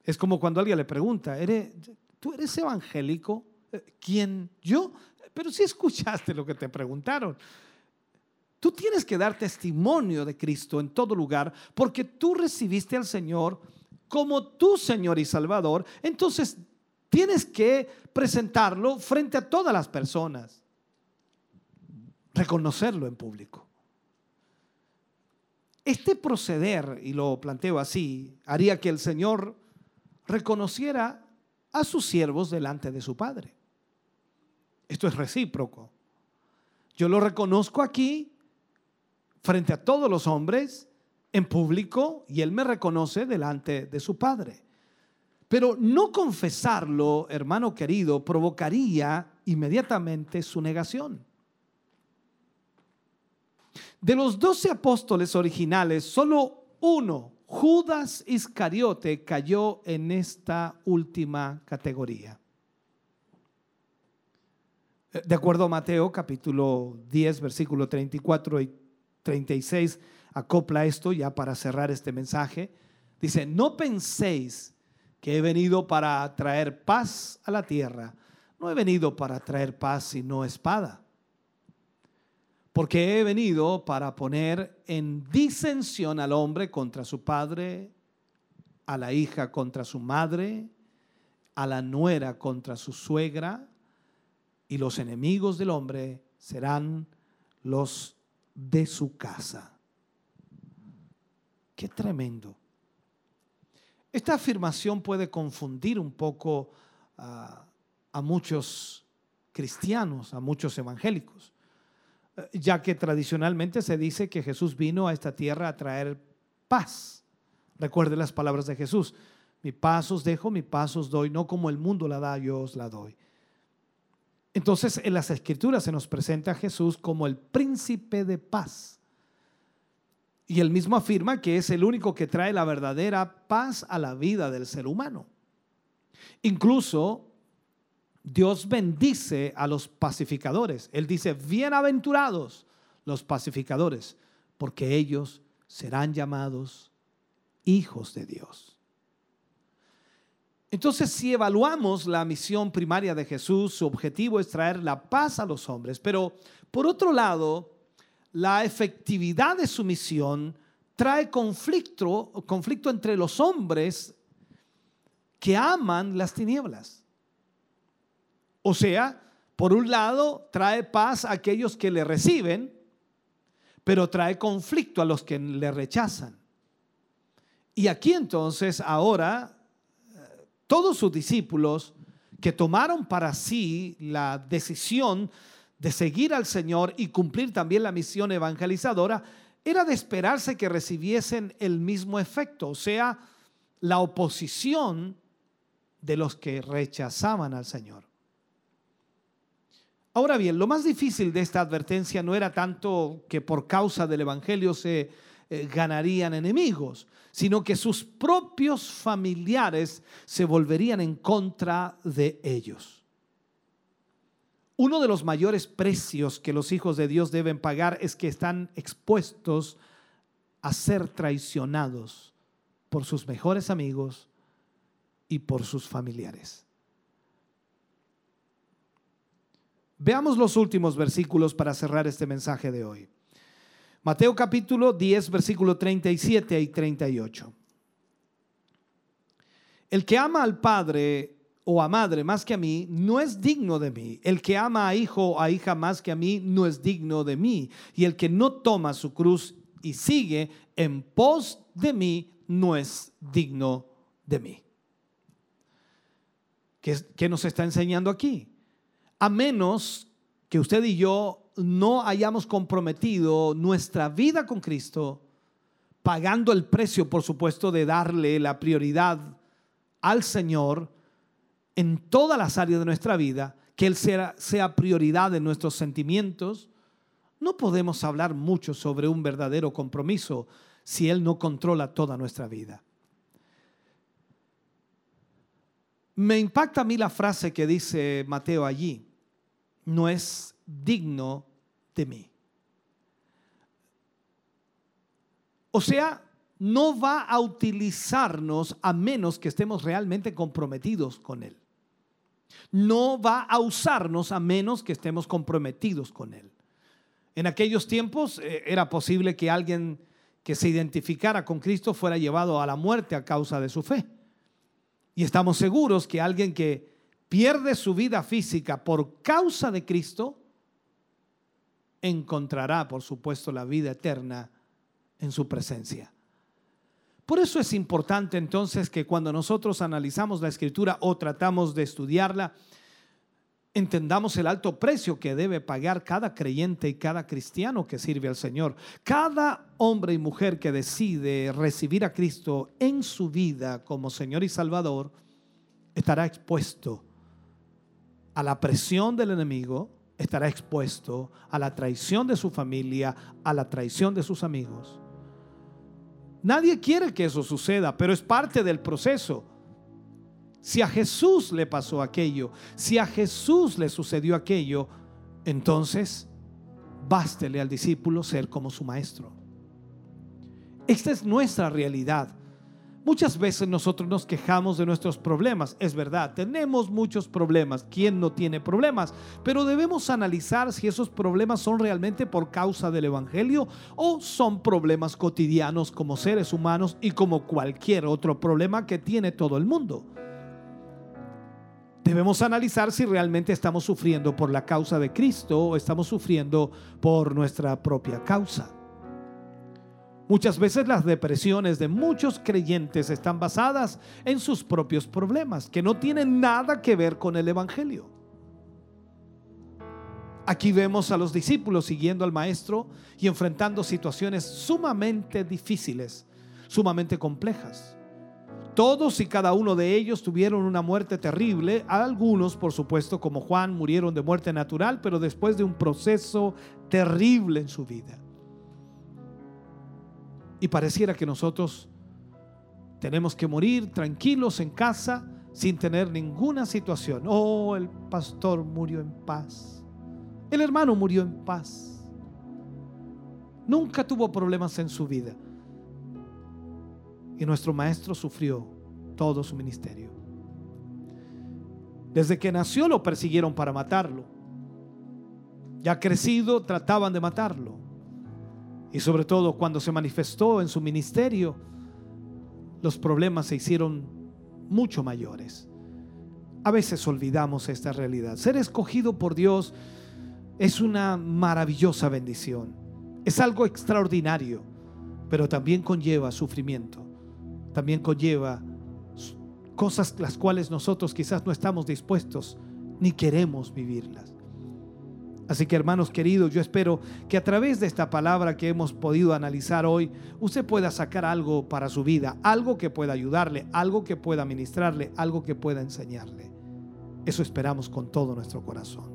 Es como cuando alguien le pregunta, ¿tú eres evangélico? ¿Quién? ¿Yo? Pero si escuchaste lo que te preguntaron. Tú tienes que dar testimonio de Cristo en todo lugar porque tú recibiste al Señor como tu Señor y Salvador. Entonces tienes que presentarlo frente a todas las personas. Reconocerlo en público. Este proceder, y lo planteo así, haría que el Señor reconociera a sus siervos delante de su Padre. Esto es recíproco. Yo lo reconozco aquí frente a todos los hombres, en público, y él me reconoce delante de su Padre. Pero no confesarlo, hermano querido, provocaría inmediatamente su negación. De los doce apóstoles originales, solo uno, Judas Iscariote, cayó en esta última categoría. De acuerdo a Mateo capítulo 10, versículo 34 y 36 acopla esto ya para cerrar este mensaje. Dice, no penséis que he venido para traer paz a la tierra. No he venido para traer paz sino espada. Porque he venido para poner en disensión al hombre contra su padre, a la hija contra su madre, a la nuera contra su suegra, y los enemigos del hombre serán los de su casa. Qué tremendo. Esta afirmación puede confundir un poco a, a muchos cristianos, a muchos evangélicos, eh, ya que tradicionalmente se dice que Jesús vino a esta tierra a traer paz. Recuerde las palabras de Jesús. Mi paz os dejo, mi paz os doy, no como el mundo la da, yo os la doy. Entonces en las escrituras se nos presenta a Jesús como el príncipe de paz. Y él mismo afirma que es el único que trae la verdadera paz a la vida del ser humano. Incluso Dios bendice a los pacificadores. Él dice, bienaventurados los pacificadores, porque ellos serán llamados hijos de Dios. Entonces, si evaluamos la misión primaria de Jesús, su objetivo es traer la paz a los hombres, pero por otro lado, la efectividad de su misión trae conflicto, conflicto entre los hombres que aman las tinieblas. O sea, por un lado, trae paz a aquellos que le reciben, pero trae conflicto a los que le rechazan. Y aquí entonces, ahora, todos sus discípulos que tomaron para sí la decisión de seguir al Señor y cumplir también la misión evangelizadora, era de esperarse que recibiesen el mismo efecto, o sea, la oposición de los que rechazaban al Señor. Ahora bien, lo más difícil de esta advertencia no era tanto que por causa del Evangelio se eh, ganarían enemigos, sino que sus propios familiares se volverían en contra de ellos. Uno de los mayores precios que los hijos de Dios deben pagar es que están expuestos a ser traicionados por sus mejores amigos y por sus familiares. Veamos los últimos versículos para cerrar este mensaje de hoy. Mateo capítulo 10, versículo 37 y 38. El que ama al padre o a madre más que a mí, no es digno de mí. El que ama a hijo o a hija más que a mí, no es digno de mí. Y el que no toma su cruz y sigue en pos de mí, no es digno de mí. ¿Qué, qué nos está enseñando aquí? A menos que usted y yo no hayamos comprometido nuestra vida con Cristo, pagando el precio, por supuesto, de darle la prioridad al Señor en todas las áreas de nuestra vida, que Él sea, sea prioridad en nuestros sentimientos, no podemos hablar mucho sobre un verdadero compromiso si Él no controla toda nuestra vida. Me impacta a mí la frase que dice Mateo allí. No es digno de mí. O sea, no va a utilizarnos a menos que estemos realmente comprometidos con Él. No va a usarnos a menos que estemos comprometidos con Él. En aquellos tiempos eh, era posible que alguien que se identificara con Cristo fuera llevado a la muerte a causa de su fe. Y estamos seguros que alguien que pierde su vida física por causa de Cristo, encontrará, por supuesto, la vida eterna en su presencia. Por eso es importante entonces que cuando nosotros analizamos la escritura o tratamos de estudiarla, entendamos el alto precio que debe pagar cada creyente y cada cristiano que sirve al Señor. Cada hombre y mujer que decide recibir a Cristo en su vida como Señor y Salvador, estará expuesto a la presión del enemigo, estará expuesto a la traición de su familia, a la traición de sus amigos. Nadie quiere que eso suceda, pero es parte del proceso. Si a Jesús le pasó aquello, si a Jesús le sucedió aquello, entonces bástele al discípulo ser como su maestro. Esta es nuestra realidad. Muchas veces nosotros nos quejamos de nuestros problemas. Es verdad, tenemos muchos problemas. ¿Quién no tiene problemas? Pero debemos analizar si esos problemas son realmente por causa del Evangelio o son problemas cotidianos como seres humanos y como cualquier otro problema que tiene todo el mundo. Debemos analizar si realmente estamos sufriendo por la causa de Cristo o estamos sufriendo por nuestra propia causa. Muchas veces las depresiones de muchos creyentes están basadas en sus propios problemas, que no tienen nada que ver con el Evangelio. Aquí vemos a los discípulos siguiendo al Maestro y enfrentando situaciones sumamente difíciles, sumamente complejas. Todos y cada uno de ellos tuvieron una muerte terrible. Algunos, por supuesto, como Juan, murieron de muerte natural, pero después de un proceso terrible en su vida. Y pareciera que nosotros tenemos que morir tranquilos en casa sin tener ninguna situación. Oh, el pastor murió en paz. El hermano murió en paz. Nunca tuvo problemas en su vida. Y nuestro maestro sufrió todo su ministerio. Desde que nació lo persiguieron para matarlo. Ya crecido trataban de matarlo. Y sobre todo cuando se manifestó en su ministerio, los problemas se hicieron mucho mayores. A veces olvidamos esta realidad. Ser escogido por Dios es una maravillosa bendición. Es algo extraordinario, pero también conlleva sufrimiento. También conlleva cosas las cuales nosotros quizás no estamos dispuestos ni queremos vivirlas. Así que hermanos queridos, yo espero que a través de esta palabra que hemos podido analizar hoy, usted pueda sacar algo para su vida, algo que pueda ayudarle, algo que pueda ministrarle, algo que pueda enseñarle. Eso esperamos con todo nuestro corazón.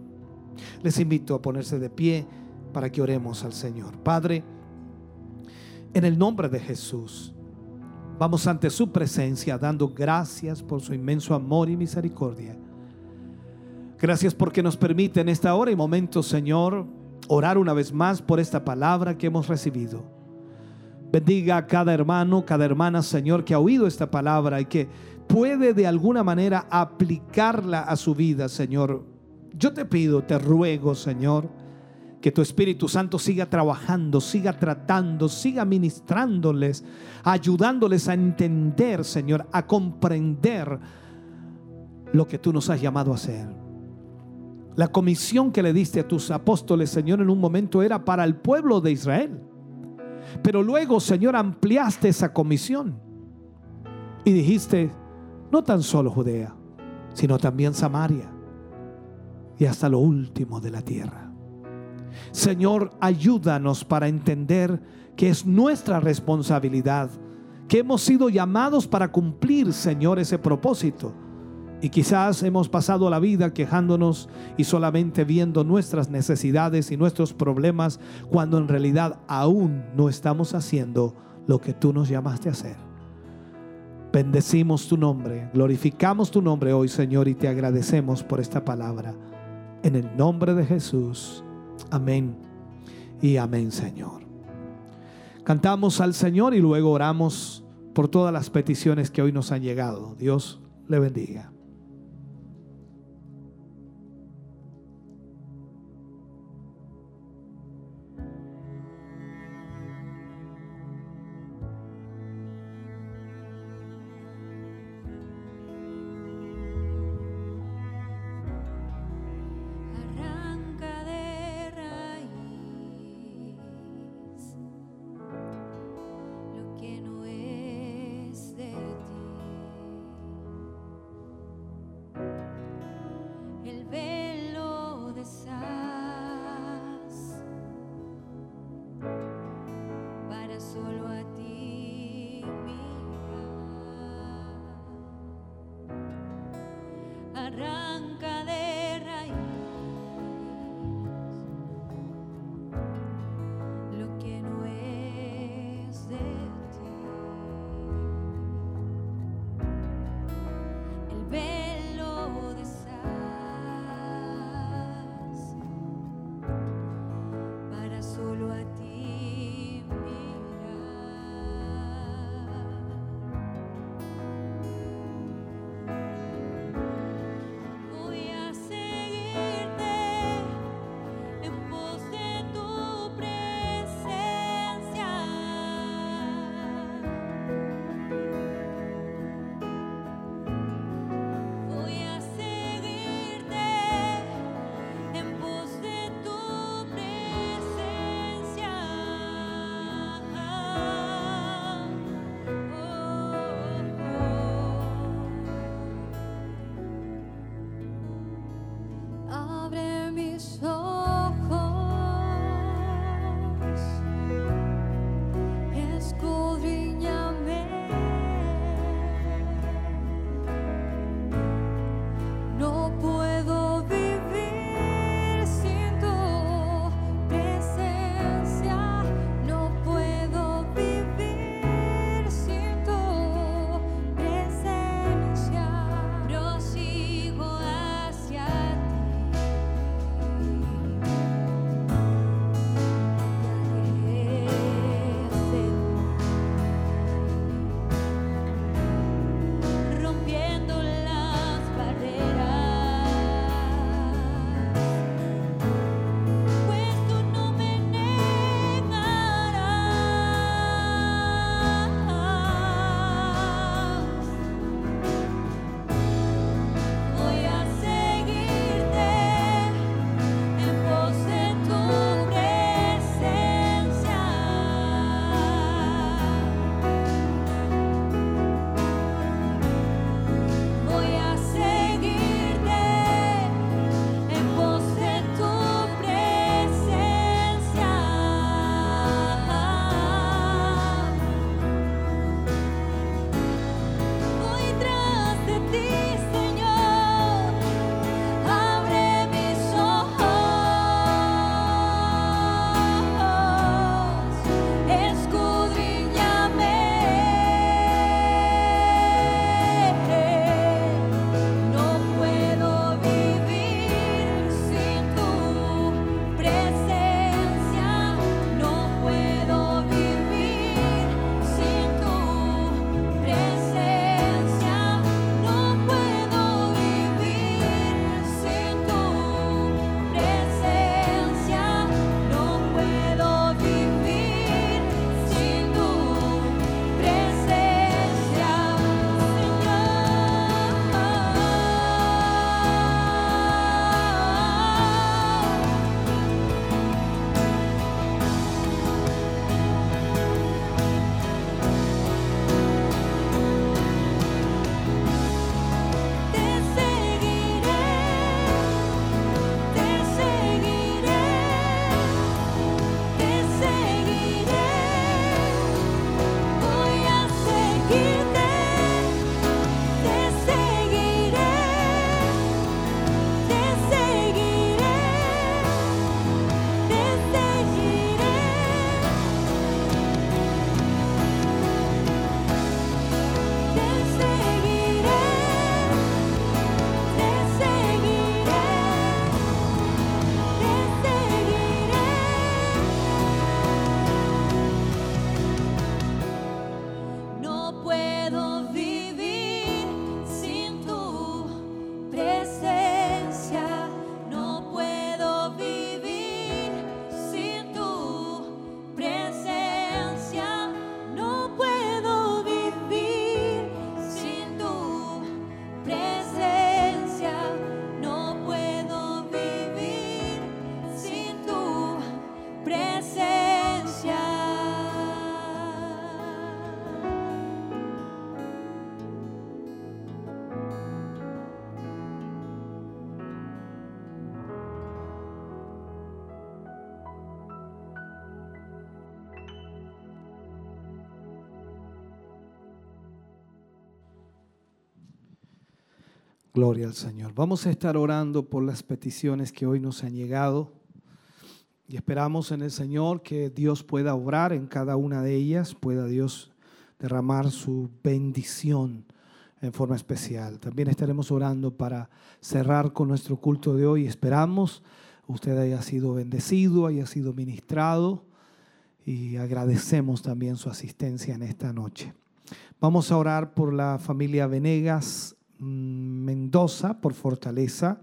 Les invito a ponerse de pie para que oremos al Señor. Padre, en el nombre de Jesús, vamos ante su presencia dando gracias por su inmenso amor y misericordia. Gracias porque nos permite en esta hora y momento, Señor, orar una vez más por esta palabra que hemos recibido. Bendiga a cada hermano, cada hermana, Señor, que ha oído esta palabra y que puede de alguna manera aplicarla a su vida, Señor. Yo te pido, te ruego, Señor, que tu Espíritu Santo siga trabajando, siga tratando, siga ministrándoles, ayudándoles a entender, Señor, a comprender lo que tú nos has llamado a hacer. La comisión que le diste a tus apóstoles, Señor, en un momento era para el pueblo de Israel. Pero luego, Señor, ampliaste esa comisión y dijiste, no tan solo Judea, sino también Samaria y hasta lo último de la tierra. Señor, ayúdanos para entender que es nuestra responsabilidad, que hemos sido llamados para cumplir, Señor, ese propósito y quizás hemos pasado la vida quejándonos y solamente viendo nuestras necesidades y nuestros problemas cuando en realidad aún no estamos haciendo lo que tú nos llamaste a hacer. Bendecimos tu nombre, glorificamos tu nombre hoy Señor y te agradecemos por esta palabra. En el nombre de Jesús. Amén y amén Señor. Cantamos al Señor y luego oramos por todas las peticiones que hoy nos han llegado. Dios le bendiga. Gloria al Señor. Vamos a estar orando por las peticiones que hoy nos han llegado y esperamos en el Señor que Dios pueda obrar en cada una de ellas, pueda Dios derramar su bendición en forma especial. También estaremos orando para cerrar con nuestro culto de hoy. Esperamos usted haya sido bendecido, haya sido ministrado y agradecemos también su asistencia en esta noche. Vamos a orar por la familia Venegas Mendoza, por fortaleza,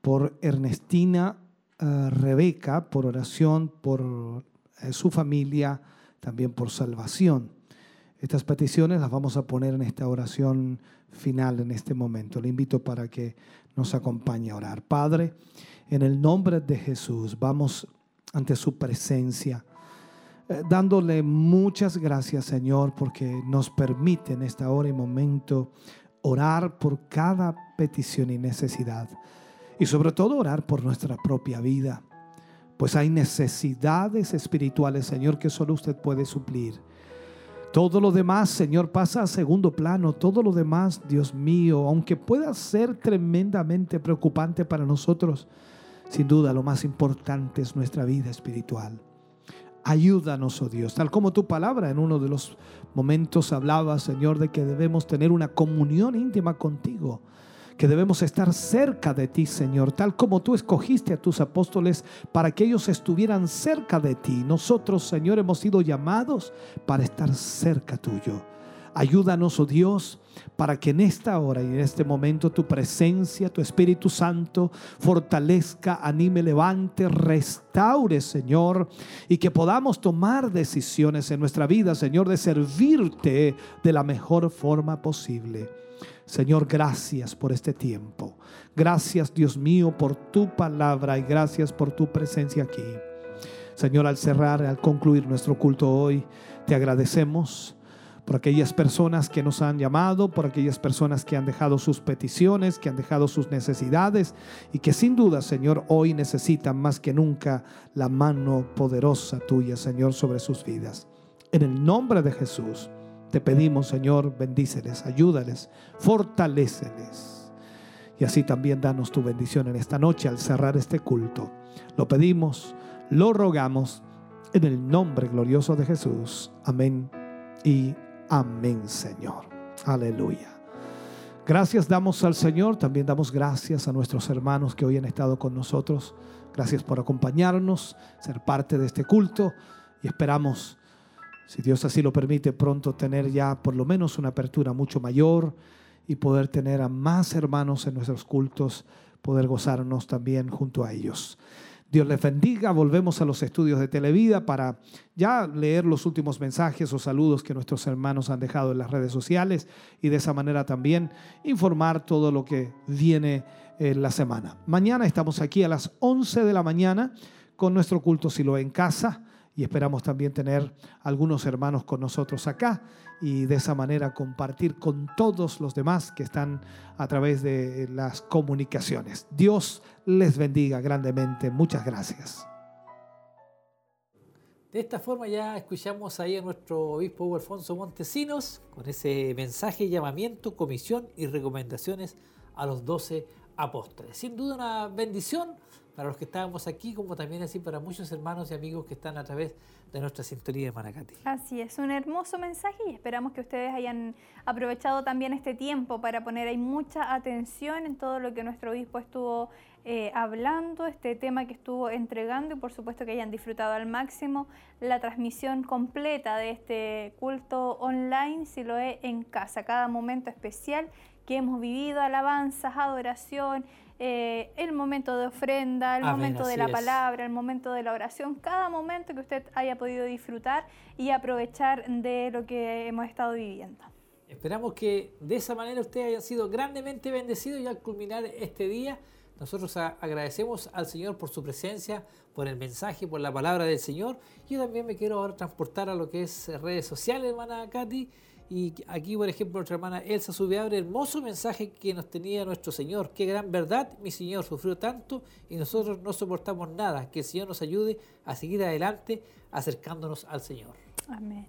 por Ernestina eh, Rebeca, por oración, por eh, su familia, también por salvación. Estas peticiones las vamos a poner en esta oración final en este momento. Le invito para que nos acompañe a orar. Padre, en el nombre de Jesús, vamos ante su presencia, eh, dándole muchas gracias, Señor, porque nos permite en esta hora y momento orar por cada petición y necesidad. y sobre todo orar por nuestra propia vida, pues hay necesidades espirituales, Señor, que solo usted puede suplir. Todo lo demás, Señor, pasa a segundo plano. Todo lo demás, Dios mío, aunque pueda ser tremendamente preocupante para nosotros, sin duda lo más importante es nuestra vida espiritual. Ayúdanos, oh Dios, tal como tu palabra en uno de los momentos hablaba, Señor, de que debemos tener una comunión íntima contigo que debemos estar cerca de ti, Señor, tal como tú escogiste a tus apóstoles para que ellos estuvieran cerca de ti. Nosotros, Señor, hemos sido llamados para estar cerca tuyo. Ayúdanos, oh Dios, para que en esta hora y en este momento tu presencia, tu Espíritu Santo, fortalezca, anime, levante, restaure, Señor, y que podamos tomar decisiones en nuestra vida, Señor, de servirte de la mejor forma posible. Señor, gracias por este tiempo. Gracias, Dios mío, por tu palabra y gracias por tu presencia aquí. Señor, al cerrar, al concluir nuestro culto hoy, te agradecemos por aquellas personas que nos han llamado, por aquellas personas que han dejado sus peticiones, que han dejado sus necesidades y que sin duda, Señor, hoy necesitan más que nunca la mano poderosa tuya, Señor, sobre sus vidas. En el nombre de Jesús. Te pedimos, Señor, bendíceles, ayúdales, fortaleceles. Y así también danos tu bendición en esta noche al cerrar este culto. Lo pedimos, lo rogamos en el nombre glorioso de Jesús. Amén y amén, Señor. Aleluya. Gracias damos al Señor, también damos gracias a nuestros hermanos que hoy han estado con nosotros. Gracias por acompañarnos, ser parte de este culto y esperamos si Dios así lo permite, pronto tener ya por lo menos una apertura mucho mayor y poder tener a más hermanos en nuestros cultos, poder gozarnos también junto a ellos. Dios les bendiga. Volvemos a los estudios de Televida para ya leer los últimos mensajes o saludos que nuestros hermanos han dejado en las redes sociales y de esa manera también informar todo lo que viene en la semana. Mañana estamos aquí a las 11 de la mañana con nuestro culto Silo en casa y esperamos también tener algunos hermanos con nosotros acá y de esa manera compartir con todos los demás que están a través de las comunicaciones. Dios les bendiga grandemente. Muchas gracias. De esta forma ya escuchamos ahí a nuestro obispo Alfonso Montesinos con ese mensaje, llamamiento, comisión y recomendaciones a los doce apóstoles. Sin duda una bendición para los que estábamos aquí, como también así para muchos hermanos y amigos que están a través de nuestra sintonía de Manacati. Así es, un hermoso mensaje y esperamos que ustedes hayan aprovechado también este tiempo para poner ahí mucha atención en todo lo que nuestro obispo estuvo eh, hablando, este tema que estuvo entregando y por supuesto que hayan disfrutado al máximo la transmisión completa de este culto online, si lo es en casa, cada momento especial que hemos vivido, alabanzas, adoración, eh, el momento de ofrenda, el momento de la palabra, el momento de la oración, cada momento que usted haya podido disfrutar y aprovechar de lo que hemos estado viviendo. Esperamos que de esa manera ustedes hayan sido grandemente bendecidos y al culminar este día, nosotros agradecemos al Señor por su presencia, por el mensaje, por la palabra del Señor. Yo también me quiero ahora transportar a lo que es redes sociales, hermana Katy. Y aquí, por ejemplo, nuestra hermana Elsa sube abre hermoso mensaje que nos tenía nuestro Señor. Qué gran verdad, mi Señor sufrió tanto y nosotros no soportamos nada. Que el Señor nos ayude a seguir adelante acercándonos al Señor. Amén.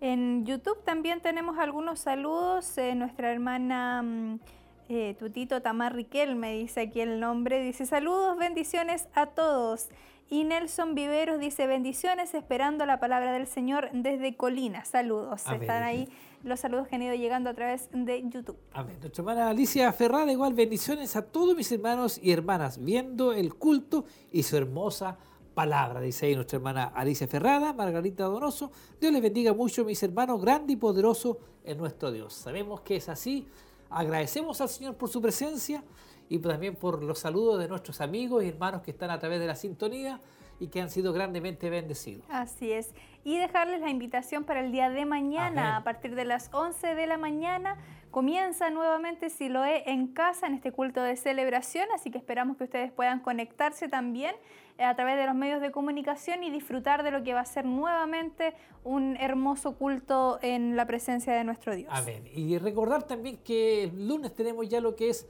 En YouTube también tenemos algunos saludos. Eh, nuestra hermana mm, eh, Tutito Tamar Riquel me dice aquí el nombre. Dice saludos, bendiciones a todos. Y Nelson Viveros dice bendiciones esperando la palabra del Señor desde Colina. Saludos. Están ahí los saludos que han ido llegando a través de YouTube. Amén. Nuestra hermana Alicia Ferrada, igual bendiciones a todos mis hermanos y hermanas viendo el culto y su hermosa palabra, dice ahí nuestra hermana Alicia Ferrada, Margarita Donoso. Dios les bendiga mucho, mis hermanos, grande y poderoso en nuestro Dios. Sabemos que es así. Agradecemos al Señor por su presencia y también por los saludos de nuestros amigos y hermanos que están a través de la sintonía y que han sido grandemente bendecidos. Así es. Y dejarles la invitación para el día de mañana, a partir de las 11 de la mañana. Comienza nuevamente Siloé en casa en este culto de celebración, así que esperamos que ustedes puedan conectarse también eh, a través de los medios de comunicación y disfrutar de lo que va a ser nuevamente un hermoso culto en la presencia de nuestro Dios. Amén. Y recordar también que el lunes tenemos ya lo que es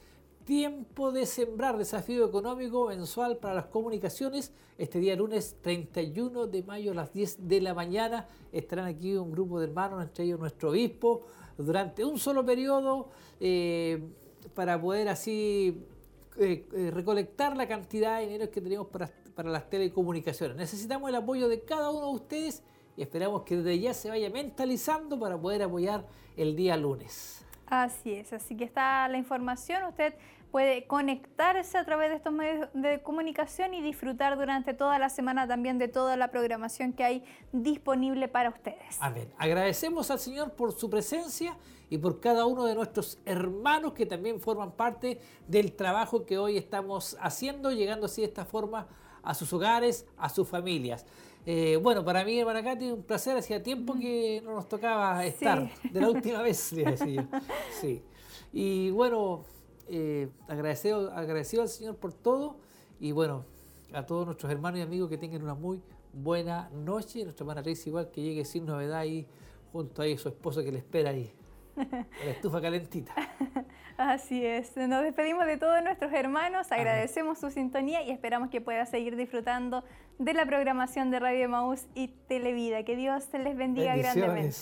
Tiempo de sembrar, desafío económico mensual para las comunicaciones. Este día lunes 31 de mayo a las 10 de la mañana estarán aquí un grupo de hermanos, entre ellos nuestro obispo, durante un solo periodo eh, para poder así eh, eh, recolectar la cantidad de dinero que tenemos para, para las telecomunicaciones. Necesitamos el apoyo de cada uno de ustedes y esperamos que desde ya se vaya mentalizando para poder apoyar el día lunes. Así es, así que está la información. Usted puede conectarse a través de estos medios de comunicación y disfrutar durante toda la semana también de toda la programación que hay disponible para ustedes. Amén. Agradecemos al Señor por su presencia y por cada uno de nuestros hermanos que también forman parte del trabajo que hoy estamos haciendo, llegando así de esta forma a sus hogares, a sus familias. Eh, bueno, para mí, hermana Katy, un placer. Hacía tiempo que no nos tocaba estar, de la última vez, le decía. Sí. Y bueno, eh, agradecido, agradecido al Señor por todo. Y bueno, a todos nuestros hermanos y amigos que tengan una muy buena noche. Nuestra hermana Tracy igual que llegue sin novedad ahí, junto a ahí, su esposo que le espera ahí. La estufa calentita. Así es. Nos despedimos de todos nuestros hermanos, agradecemos su sintonía y esperamos que pueda seguir disfrutando de la programación de Radio Maús y Televida. Que Dios les bendiga grandemente.